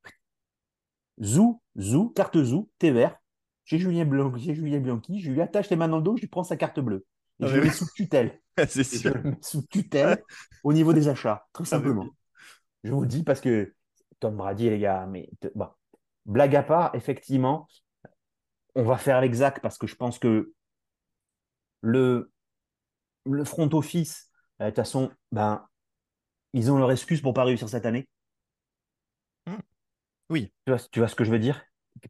Zou, Zou, carte Zou, thé vert. Chez Julien, Blanqui, Julien Bianchi, je lui attache les mains dans le dos, je lui prends sa carte bleue. Et ah je le mets sous tutelle. c'est sûr. Je le mets sous tutelle au niveau des achats, très ah simplement. Je vous dis parce que Tom Brady, les gars, mais bon. blague à part, effectivement, on va faire l'exact parce que je pense que le, le front office, euh, de toute façon, ben, ils ont leur excuse pour pas réussir cette année. Hmm. Oui. Tu vois, tu vois, ce que je veux dire?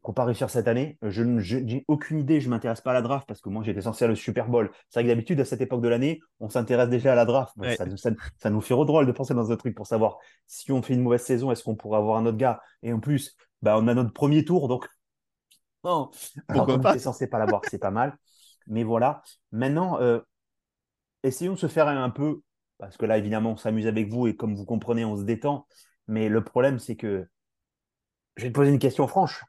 Pour pas réussir cette année, je n'ai aucune idée, je ne m'intéresse pas à la draft parce que moi j'étais censé aller au Super Bowl. C'est vrai que d'habitude, à cette époque de l'année, on s'intéresse déjà à la draft. ça, nous fait drôle de penser dans un truc pour savoir si on fait une mauvaise saison, est-ce qu'on pourrait avoir un autre gars? Et en plus, ben, on a notre premier tour, donc. Non. Alors, on était censé pas l'avoir, c'est pas mal. Mais voilà. Maintenant, euh, essayons de se faire un peu, parce que là, évidemment, on s'amuse avec vous et comme vous comprenez, on se détend. Mais le problème, c'est que je vais te poser une question franche.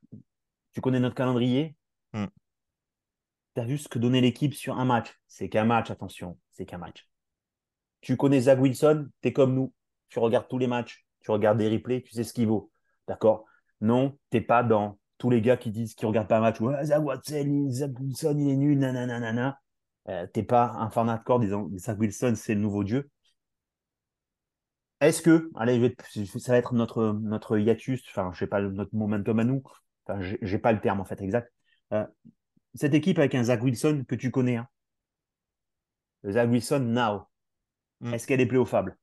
Tu connais notre calendrier? Hmm. Tu as vu ce que donnait l'équipe sur un match C'est qu'un match, attention, c'est qu'un match. Tu connais Zach Wilson, tu es comme nous. Tu regardes tous les matchs, tu regardes des replays, tu sais ce qu'il vaut. D'accord? Non, tu n'es pas dans tous les gars qui disent qu'ils regardent pas un match, ouais, Zach Wilson, il est nul, nanana. Euh, t'es pas un fan hardcore disant Zach Wilson, c'est le nouveau dieu. Est-ce que, allez, ça va être notre, notre hiatus, enfin, je sais pas, notre momentum à nous, enfin, j'ai pas le terme en fait exact. Euh, cette équipe avec un Zach Wilson que tu connais, hein, Zach Wilson now, mm. est-ce qu'elle est pléophable?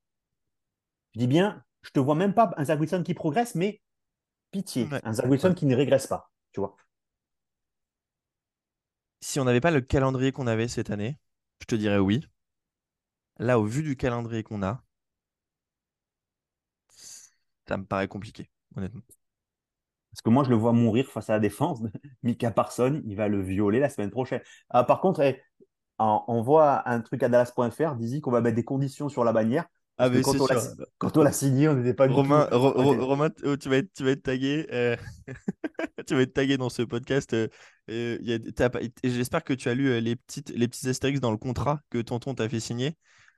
Je dis bien, je te vois même pas un Zach Wilson qui progresse, mais Pitié. Un Zach Wilson qui ne régresse pas, tu vois. Si on n'avait pas le calendrier qu'on avait cette année, je te dirais oui. Là, au vu du calendrier qu'on a, ça me paraît compliqué, honnêtement. Parce que moi, je le vois mourir face à la défense. Mika Parson, il va le violer la semaine prochaine. Ah, par contre, eh, on voit un truc à Dallas.fr, Dizzy, qu'on va mettre des conditions sur la bannière. Ah, mais quand, on quand, on l'a signé, on n'était pas Romain, du tout... Romain oh, tu vas être, tu vas être tagué. Euh, tu vas être tagué dans ce podcast. Euh, j'espère que tu as lu euh, les, petites, les petits astérix dans le contrat que tonton t'a fait signer.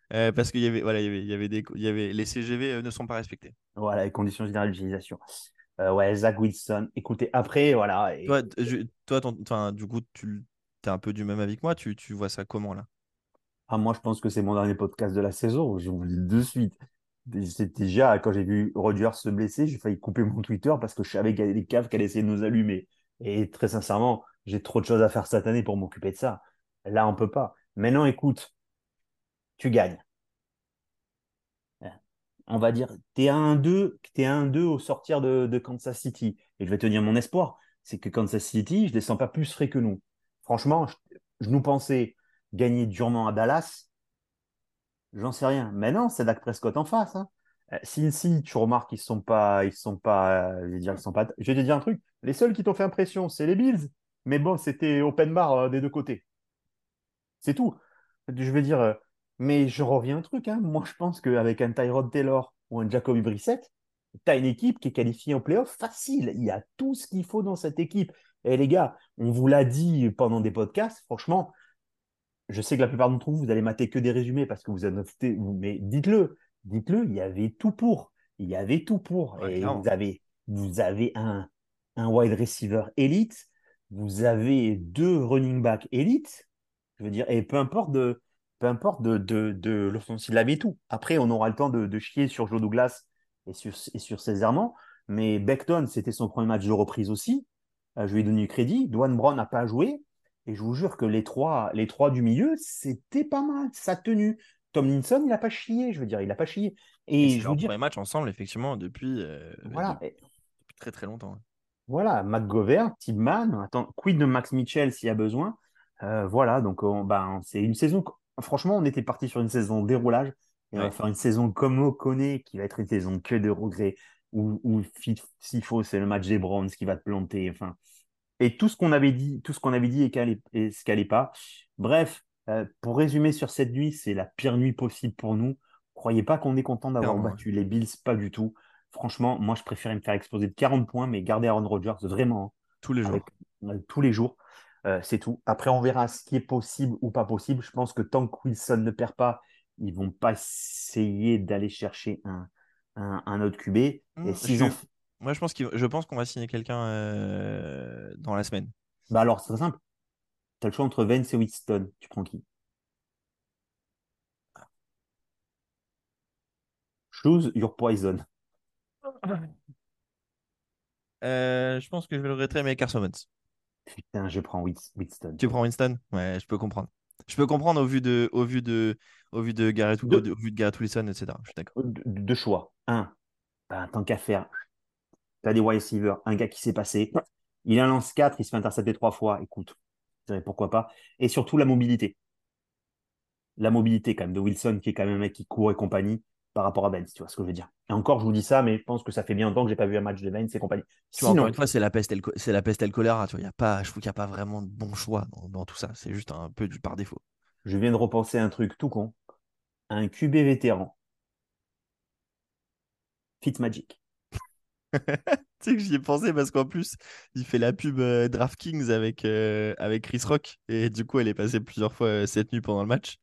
parce qu'il y avait, voilà, il y avait, il y avait des, il y avait, les CGV ne sont pas respectés. Voilà, les conditions générales d'utilisation. ouais, Zach Wilson. Écoutez, après, voilà. Toi, toi du coup, tu es un peu du même avis que moi. Tu, tu vois ça comment là? Ah, moi, je pense que c'est mon dernier podcast de la saison. Je vous le dis de suite. C'était déjà, quand j'ai vu Roger se blesser, j'ai failli couper mon Twitter parce que je savais qu'il y avait des caves qui allaient essayer de nous allumer. Et très sincèrement, j'ai trop de choses à faire cette année pour m'occuper de ça. Là, on peut pas. Maintenant, écoute, tu gagnes. On va dire, tu es 1-2, tu 1-2 au sortir de, Kansas City. Et je vais te dire mon espoir, c'est que Kansas City, je ne les sens pas plus frais que nous. Franchement, je nous pensais gagner durement à Dallas, j'en sais rien. Mais non, c'est Dak Prescott en face. Hein. Euh, si, tu remarques qu'ils sont pas, ils sont pas, euh, je vais dire, ils sont pas. Je vais te dire un truc. Les seuls qui t'ont fait impression, c'est les Bills. Mais bon, c'était open bar euh, des deux côtés. C'est tout. Je vais dire, mais je reviens un truc. Hein. Moi, je pense qu'avec un Tyrod Taylor ou un Jacoby Brissett, tu as une équipe qui est qualifiée en playoff facile. Il y a tout ce qu'il faut dans cette équipe. Et les gars, on vous l'a dit pendant des podcasts, franchement, je sais que la plupart d'entre vous, vous allez mater que des résumés parce que vous avez mais dites-le, dites-le, il y avait tout pour. Il y avait tout pour. et vous avez, vous avez un, un wide receiver élite, vous avez deux running back élite. Je veux dire, et peu importe de, peu importe de, de, de l'offensive la et tout. Après, on aura le temps de, de chier sur Joe Douglas et sur, et sur ses errements. Mais Beckton, c'était son premier match de reprise aussi. Euh, je lui ai donné du crédit. Dwayne Brown n'a pas joué. Et je vous jure que les trois, les trois du milieu, c'était pas mal. Ça tenu. Tomlinson, il n'a pas chié, je veux dire, il n'a pas chié. Et, je vous dire... premier match ensemble, effectivement, depuis, euh, voilà. depuis, très très longtemps. Voilà, McGovern, Tibman, attends, quid de Max Mitchell s'il y a besoin? Euh, voilà, donc ben, c'est une saison. Franchement, on était parti sur une saison déroulage. Et on va faire une saison comme on connaît, qui va être une saison que de regrets, où, où s'il faut, c'est le match des Browns qui va te planter. Enfin, et tout ce qu'on avait dit, tout ce qu'on avait dit et, et ce pas. Bref, euh, pour résumer sur cette nuit, c'est la pire nuit possible pour nous. Croyez pas qu'on est content d'avoir battu les Bills, pas du tout. Franchement, moi, je préférais me faire exploser de 40 points, mais garder Aaron Rodgers vraiment. Tous les jours. Euh, tous les jours. Euh, c'est tout. Après, on verra ce qui est possible ou pas possible. Je pense que tant que Wilson ne perd pas, ils vont pas essayer d'aller chercher un, un, autre QB. Et je, ont... Moi, je pense qu'on va signer quelqu'un euh, dans la semaine. Bah alors, c'est très simple. Tu as le choix entre Vance et Winston. Tu prends qui? Choose your poison. Euh, je pense que je vais le retirer mais Carson Wentz. Putain, je prends Winston. Tu prends Winston? Ouais, je peux comprendre. Je peux comprendre au vu de, au vu de, au vu de Garrett, au, vu de Garrett Wilson, etc. Je suis d'accord. Deux choix. Un, ben, tant qu'à faire, tu as des wide receivers, un gars qui s'est passé. Il en lance 4, il se fait intercepter trois fois. Écoute, pourquoi pas. Et surtout la mobilité. La mobilité quand même de Wilson, qui est quand même un mec qui court et compagnie par rapport à Benz, tu vois ce que je veux dire. Et encore, je vous dis ça, mais je pense que ça fait bien longtemps que j'ai pas vu un match de Benz et compagnie. Sinon, encore une fois, c'est la peste, c'est la peste et le choléra. Tu vois, y a pas, je trouve qu'il n'y a pas vraiment de bon choix dans, tout ça. C'est juste un peu du par défaut. Je viens de repenser un truc tout con. Un QB vétéran. Fitzmagic. tu sais que j'y ai pensé parce qu'en plus, il fait la pub euh, DraftKings avec, euh, avec Chris Rock. Et du coup, elle est passée plusieurs fois euh, cette nuit pendant le match.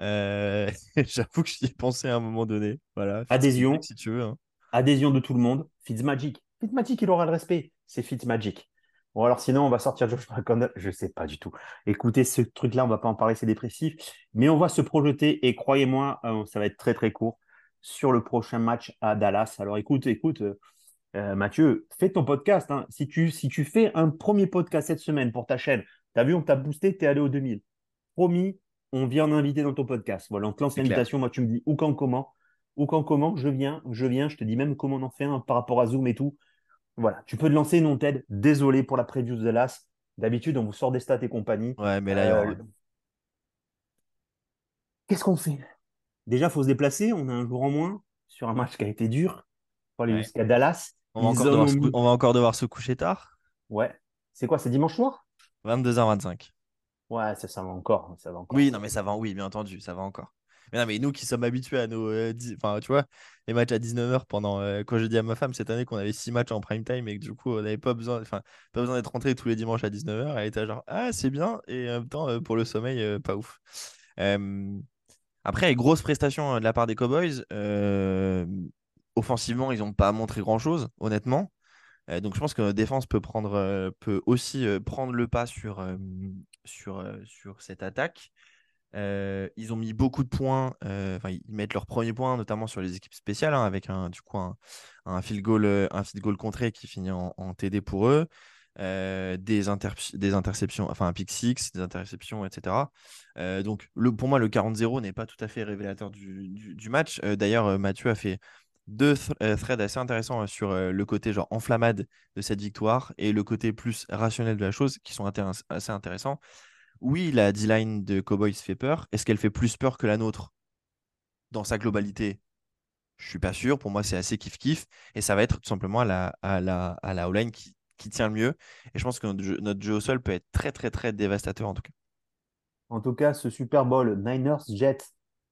Euh, j'avoue que j'y ai pensé à un moment donné. Voilà. Adhésion. Si tu veux. Hein. Adhésion de tout le monde. Fitzmagic. Fitzmagic, il aura le respect. C'est Fitzmagic. Bon, alors sinon, on va sortir Josh McConnell. Je sais pas du tout. Écoutez, ce truc-là, on va pas en parler, c'est dépressif. Mais on va se projeter et croyez-moi, ça va être très très court sur le prochain match à Dallas. Alors écoute, écoute, euh, Mathieu, fais ton podcast. Hein. Si, tu, si tu fais un premier podcast cette semaine pour ta chaîne, tu as vu, on t'a boosté, tu es allé au 2000. Promis, on vient en inviter dans ton podcast. Voilà, on te lance l'invitation. Moi, tu me dis où, quand, comment. Où, quand, comment. Je viens, je viens. Je te dis même comment on en fait un par rapport à Zoom et tout. Voilà, tu peux te lancer, non, Ted. Désolé pour la preview de l'As. D'habitude, on vous sort des stats et compagnie. Ouais, mais là, euh, Qu'est-ce qu'on fait? Déjà, il faut se déplacer. On a un jour en moins sur un match qui a été dur. Il faut aller jusqu'à Dallas. On va, encore devoir se... on va encore devoir se coucher tard. Ouais. C'est quoi C'est dimanche soir? 22h25. Ouais, ça, ça va encore, ça va encore. Oui, non, mais ça va, oui, bien entendu, ça va encore. Mais non, mais nous qui sommes habitués à nos. Euh, enfin, tu vois, les matchs à 19h pendant. Euh, quand je dis à ma femme cette année qu'on avait 6 matchs en prime time et que du coup, on n'avait pas besoin, enfin, pas besoin d'être rentré tous les dimanches à 19h, elle était genre, ah, c'est bien. Et en même temps, euh, pour le sommeil, pas ouf. Après, grosse prestation de la part des Cowboys. Offensivement, ils n'ont pas montré grand-chose, honnêtement. donc je pense que notre défense peut, prendre, peut aussi prendre le pas sur, sur, sur cette attaque. ils ont mis beaucoup de points, ils mettent leurs premiers points, notamment sur les équipes spéciales, hein, avec un, du coup, un, un, field goal, un field goal contré qui finit en, TD pour eux, des, des interceptions, enfin un pick six, des interceptions, etc. donc le, pour moi, le 40-0 n'est pas tout à fait révélateur du, du, match. D'ailleurs, Mathieu a fait deux threads assez intéressants sur le côté genre enflammade de cette victoire et le côté plus rationnel de la chose qui sont assez intéressants oui, la D-line de Cowboys fait peur. Est-ce qu'elle fait plus peur que la nôtre? Dans sa globalité Je suis pas sûr. Pour moi, c'est assez kiff-kiff. Et ça va être tout simplement à la, à la, à la O-line qui, tient le mieux. Et je pense que notre jeu, au sol peut être très, très, très dévastateur en tout cas. En tout cas, ce Super Bowl Niners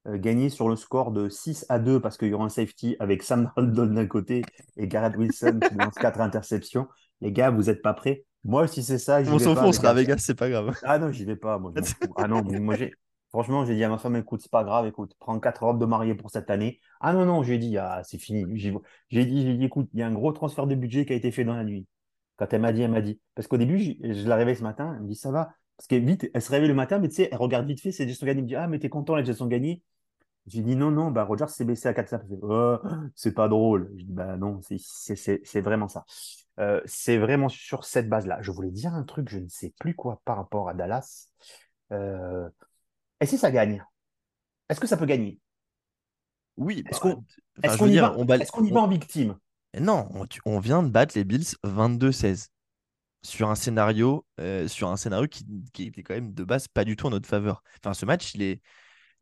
Euh, gagné sur le score de 6 à 2 parce qu'il y aura un safety avec Sam Darnold d'un côté et Garrett Wilson qui lance 4 interceptions. Les gars, vous n'êtes pas prêts? Moi, si c'est ça, on s'en fout, on sera à Vegas, c'est pas grave. Ah non, j'y vais pas. Moi, ah non, moi, j'ai. Franchement, j'ai dit à ma femme, écoute, c'est pas grave, écoute, prends quatre robes de mariée pour cette année. Ah non, non, j'ai dit, ah, c'est fini. J'ai dit, j'ai dit, écoute, il y a un gros transfert de budget qui a été fait dans la nuit. Quand elle m'a dit, elle m'a dit. Parce qu'au début, je, je l'arrivais ce matin, elle me dit, ça va, Parce qu'elle vite, elle se réveille le matin, mais tu sais, elle regarde vite fait, c'est Jets ont gagné. Elle me dit Ah, mais t'es content, les Jets ont gagné. J'ai dit Non, non, bah, Roger s'est baissé à 4 oh, C'est pas drôle. Je dis Bah non, c'est vraiment ça. Euh, c'est vraiment sur cette base-là. Je voulais dire un truc, je ne sais plus quoi par rapport à Dallas. Euh, et si ça gagne? Est-ce que ça peut gagner? Oui. Est-ce qu'on y, va, y va en victime? Non, on, vient de battre les Bills 22-16 sur un scénario, euh, sur un scénario qui, était quand même de base pas du tout en notre faveur. Enfin, ce match, il est,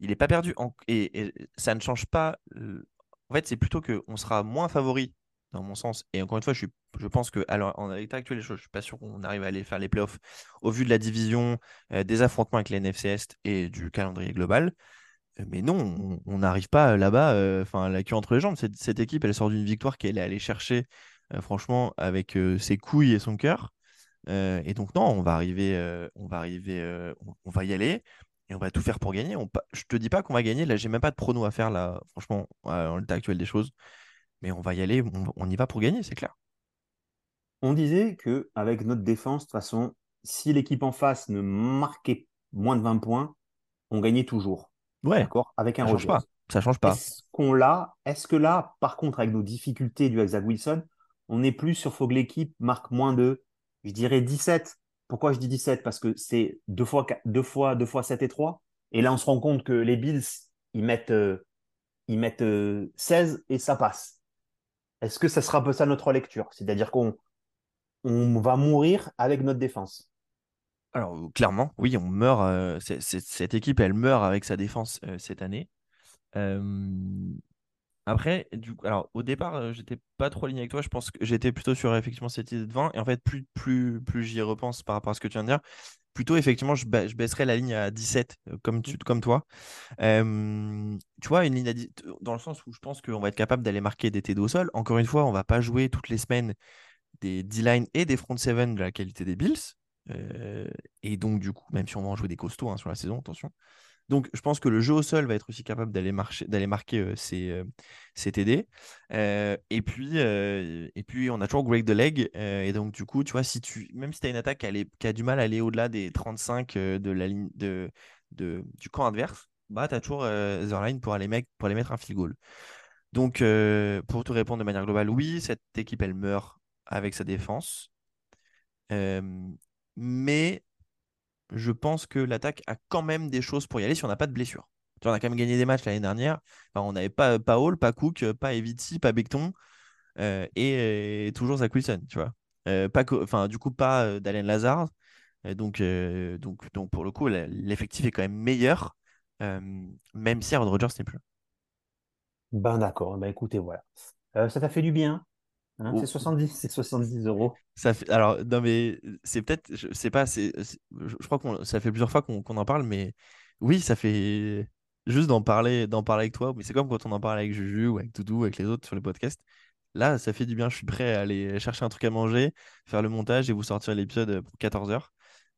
il est pas perdu. et, ça ne change pas. En fait, c'est plutôt qu'on sera moins favori dans mon sens. Et encore une fois, je, suis, je pense que alors, en l'état actuel je ne suis pas sûr qu'on arrive à aller faire les playoffs au vu de la division, euh, des affrontements avec les NFC Est et du calendrier global. Euh, mais non, on n'arrive pas là-bas, euh, enfin la queue entre les jambes. Cette équipe, elle sort d'une victoire qu'elle est allée chercher, franchement, avec ses couilles et son cœur. Et donc non, on va arriver, on va arriver, on, va y aller et on va tout faire pour gagner. On, je te dis pas qu'on va gagner. Là, j'ai même pas de prono à faire là, franchement, en l'état actuel des choses mais on va y aller, on, y va pour gagner, c'est clair. On disait que avec notre défense, de toute façon, si l'équipe en face ne marquait moins de 20 points, on gagnait toujours. Ouais. D'accord Avec un ça change pas. Ça change pas. Est-ce qu'on l'a Est-ce que là, par contre, avec nos difficultés du Zach Wilson, on est plus sur faut que l'équipe marque moins de, je dirais 17. Pourquoi je dis 17 Parce que c'est deux fois, deux fois, deux fois 7 et 3. Et là, on se rend compte que les Bills, ils mettent, euh, ils mettent 16 euh, et ça passe. Est-ce que ça sera un peu ça notre lecture? C'est-à-dire qu'on on va mourir avec notre défense Alors, clairement, oui, on meurt. Euh, cette équipe, elle meurt avec sa défense cette année. Après, du alors, au départ, euh, j'étais pas trop aligné avec toi. Je pense que j'étais plutôt sur effectivement cette idée de 20. Et en fait, plus, plus, plus j'y repense par rapport à ce que tu viens de dire, plutôt effectivement, je, baisserais la ligne à 17, comme, tu, comme toi. tu vois, une ligne à dans le sens où je pense qu'on va être capable d'aller marquer des TD au sol. Encore une fois, on va pas jouer toutes les semaines des D-line et des front seven de la qualité des Bills. et donc, du coup, même si on va en jouer des costauds hein, sur la saison, attention. Donc, je pense que le jeu au sol va être aussi capable d'aller marquer ses, TD. et, puis, et puis, on a toujours Greg the leg. et donc, du coup, tu vois, si tu, même si tu as une attaque qui, a du mal à aller au-delà des 35 de la ligne de, du camp adverse, bah, tu as toujours Zerline pour aller, pour aller mettre un field goal. Donc, pour te répondre de manière globale, oui, cette équipe, elle meurt avec sa défense. mais je pense que l'attaque a quand même des choses pour y aller si on n'a pas de blessure. on a quand même gagné des matchs l'année dernière. on n'avait pas, pas Hall, pas Cook, pas Eviti, pas Becton euh, et, toujours Zach Wilson, tu vois. Euh, du coup, pas euh, Lazard. donc, donc, donc, pour le coup, l'effectif est quand même meilleur, même si Aaron Rodgers n'est plus. Ben d'accord, ben écoutez, voilà. ça t'a fait du bien Hein, c'est 70, c'est 70 euros. Ça fait, alors, non, mais c'est peut-être, je sais pas, c'est, je, crois que ça fait plusieurs fois qu'on en parle, mais oui, ça fait juste d'en parler, d'en parler avec toi. Mais c'est comme quand on en parle avec Juju ou avec Doudou, avec les autres sur les podcasts. Là, ça fait du bien. Je suis prêt à aller chercher un truc à manger, faire le montage et vous sortir l'épisode pour 14 heures.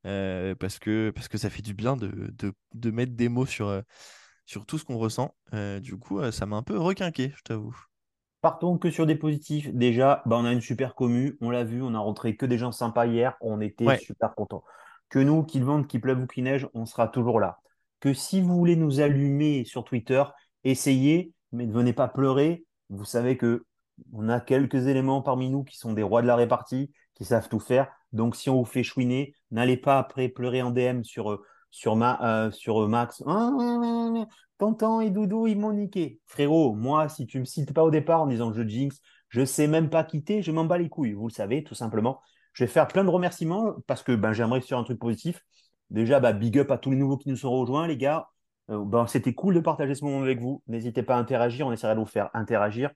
Euh, parce, que, parce que ça fait du bien de, de, de mettre des mots sur, euh, sur tout ce qu'on ressent. Euh, du coup, ça m'a un peu requinqué, je t'avoue. Partons que sur des positifs. Déjà, bah, on a une super commu. On l'a vu, on a rentré que des gens sympas hier. On était super contents. Que nous, qu'il vente, qu'il pleuve ou qu'il neige, on sera toujours là. Que si vous voulez nous allumer sur Twitter, essayez, mais ne venez pas pleurer. Vous savez que on a quelques éléments parmi nous qui sont des rois de la répartie, qui savent tout faire. Donc, si on vous fait chouiner, n'allez pas après pleurer en DM sur, euh, sur, ma, euh, sur Max. Tonton et Doudou, ils m'ont niqué. Frérot, moi, si tu me cites pas au départ en disant je jinx, je sais même pas quitter, je m'en bats les couilles. Vous le savez, tout simplement. Je vais faire plein de remerciements parce que ben, j'aimerais sur un truc positif. Déjà, bah, big up à tous les nouveaux qui nous sont rejoints, les gars. Euh, ben, C'était cool de partager ce moment avec vous. N'hésitez pas à interagir, on essaiera de vous faire interagir.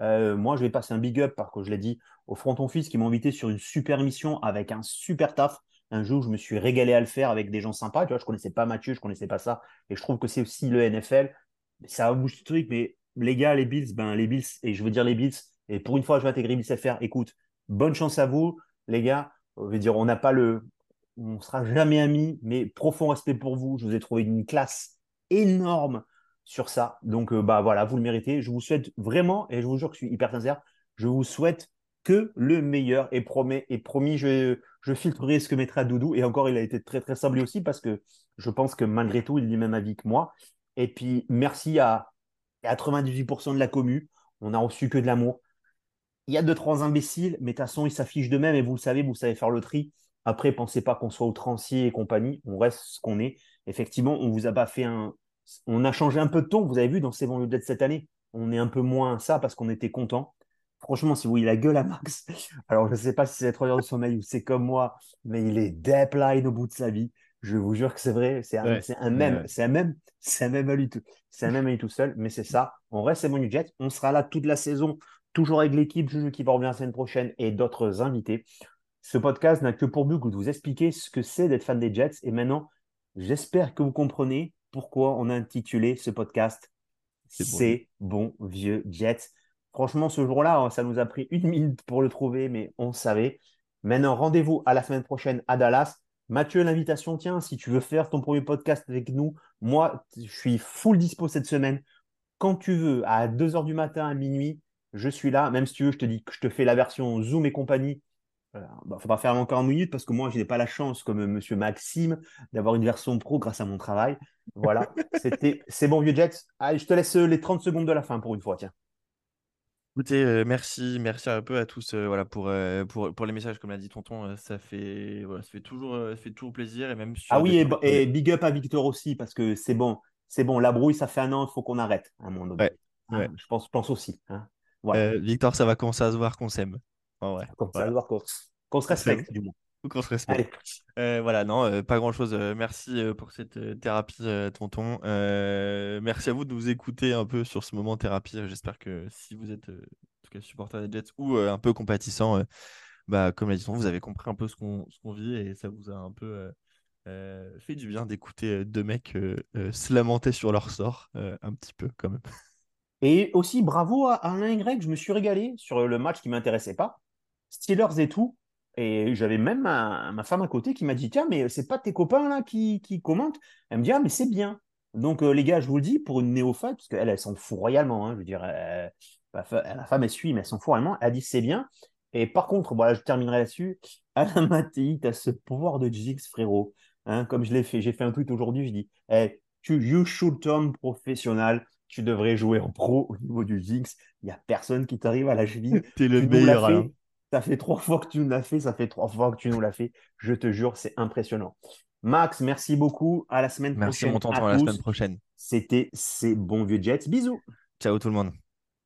Euh, moi, je vais passer un big up, parce que je l'ai dit, au Fronton Fils qui m'ont invité sur une super mission avec un super taf un jeu où je me suis régalé à le faire avec des gens sympas. Tu vois, je connaissais pas Mathieu, je connaissais pas ça. Et je trouve que c'est aussi le NFL. Ça a bougé le truc, mais les gars, les Bills, ben, les Bills, et je veux dire les Bills, et pour une fois, je vais intégrer Bills FR. Écoute, bonne chance à vous, les gars. Je veux dire, on n'a pas le. On sera jamais amis, mais profond respect pour vous. Je vous ai trouvé une classe énorme sur ça. Donc, euh, bah voilà, vous le méritez. Je vous souhaite vraiment, et je vous jure que je suis hyper sincère, je vous souhaite que le meilleur. Et, promet, et promis, je, filtrerai ce que mettra Doudou. Et encore, il a été très, très sablé aussi parce que je pense que malgré tout, il dit même avis que moi. Et puis, merci à 98% de la commu. On n'a reçu que de l'amour. Il y a deux, trois imbéciles, mais de toute façon, ils s'affichent de même et vous le savez, vous savez faire le tri. Après, pensez pas qu'on soit outrancier et compagnie. On reste ce qu'on est. Effectivement, on vous a pas fait un. On a changé un peu de ton. Vous avez vu dans ces d'être cette année. On est un peu moins ça parce qu'on était content. Franchement, si vous voyez la gueule à Max, alors je ne sais pas si c'est 3 heures de sommeil ou c'est comme moi, mais il est deadline au bout de sa vie. Je vous jure que c'est vrai. C'est un, un, même. C'est un même. C'est un même à lui tout. C'est un même à lui tout seul. Mais c'est ça. On reste à Jet. On sera là toute la saison, toujours avec l'équipe Juju qui va revenir la semaine prochaine et d'autres invités. Ce podcast n'a que pour but de vous expliquer ce que c'est d'être fan des Jets. Et maintenant, j'espère que vous comprenez pourquoi on a intitulé ce podcast C'est bon. vieux Jets. Franchement, ce jour-là, ça nous a pris une minute pour le trouver, mais on savait. Maintenant, rendez-vous à la semaine prochaine à Dallas. Mathieu, l'invitation, tiens, si tu veux faire ton premier podcast avec nous, moi, je suis full dispo cette semaine. Quand tu veux, à 2h du matin, à minuit, je suis là. Même si tu veux, je te dis que je te fais la version Zoom et compagnie il ne bah, faudra faire encore une minute parce que moi, je n'ai pas la chance, comme euh, Monsieur Maxime, d'avoir une version pro grâce à mon travail. Voilà, c'était, c'est bon, vieux Jets. Allez, je te laisse les 30 secondes de la fin pour une fois, tiens. Écoutez, euh, merci, merci un peu à tous voilà, pour, pour, pour les messages, comme l'a dit Tonton. ça, fait, voilà, ça, fait toujours, ça fait toujours plaisir. Et même ah oui, et, big up à Victor aussi, parce que c'est bon, c'est bon, la brouille, ça fait un an, il faut qu'on arrête à un moment donné. Hein, je, pense, pense aussi. Hein. Victor, ça va commencer à se voir qu'on s'aime. Comme ça, voir qu'on se respecte, du moins. Qu'on se respecte. Euh, voilà, non, euh, pas grand chose. Euh, merci pour cette thérapie, tonton. merci à vous de nous écouter un peu sur ce moment thérapie. J'espère que si vous êtes en tout cas supporter des Jets ou un peu compatissant, bah, comme l'a dit vous avez compris un peu ce qu'on vit et ça vous a un peu fait du bien d'écouter deux mecs se lamenter sur leur sort, un petit peu quand même. Et aussi, bravo à Alain Y, je me suis régalé sur le match qui ne m'intéressait pas. Steelers et tout. Et j'avais même ma, femme à côté qui m'a dit Tiens, mais c'est pas tes copains là qui, qui commentent? Elle me dit Ah, mais c'est bien. Donc, euh, les gars, je vous le dis, pour une néophyte, parce qu'elle, elle s'en fout royalement, hein, je veux dire, la femme, elle suit, mais elle s'en fout royalement. Elle dit C'est bien. Et par contre, voilà, je terminerai là-dessus. Alain Mattei, tu as ce pouvoir de Jix, frérot. Hein, comme je l'ai fait, j'ai fait un tweet aujourd'hui, je dis hey, tu, You should turn professionnel tu devrais jouer en pro au niveau du Jinx. Il n'y a personne qui t'arrive à la cheville. es le meilleur. Ça fait trois fois que tu nous l'as fait, ça fait trois fois que tu nous l'as fait. Je te jure, c'est impressionnant. Max, merci beaucoup. À la semaine prochaine. Merci mon tonton, à, la semaine prochaine. C'était ces bons vieux Jets. Bisous. Ciao tout le monde.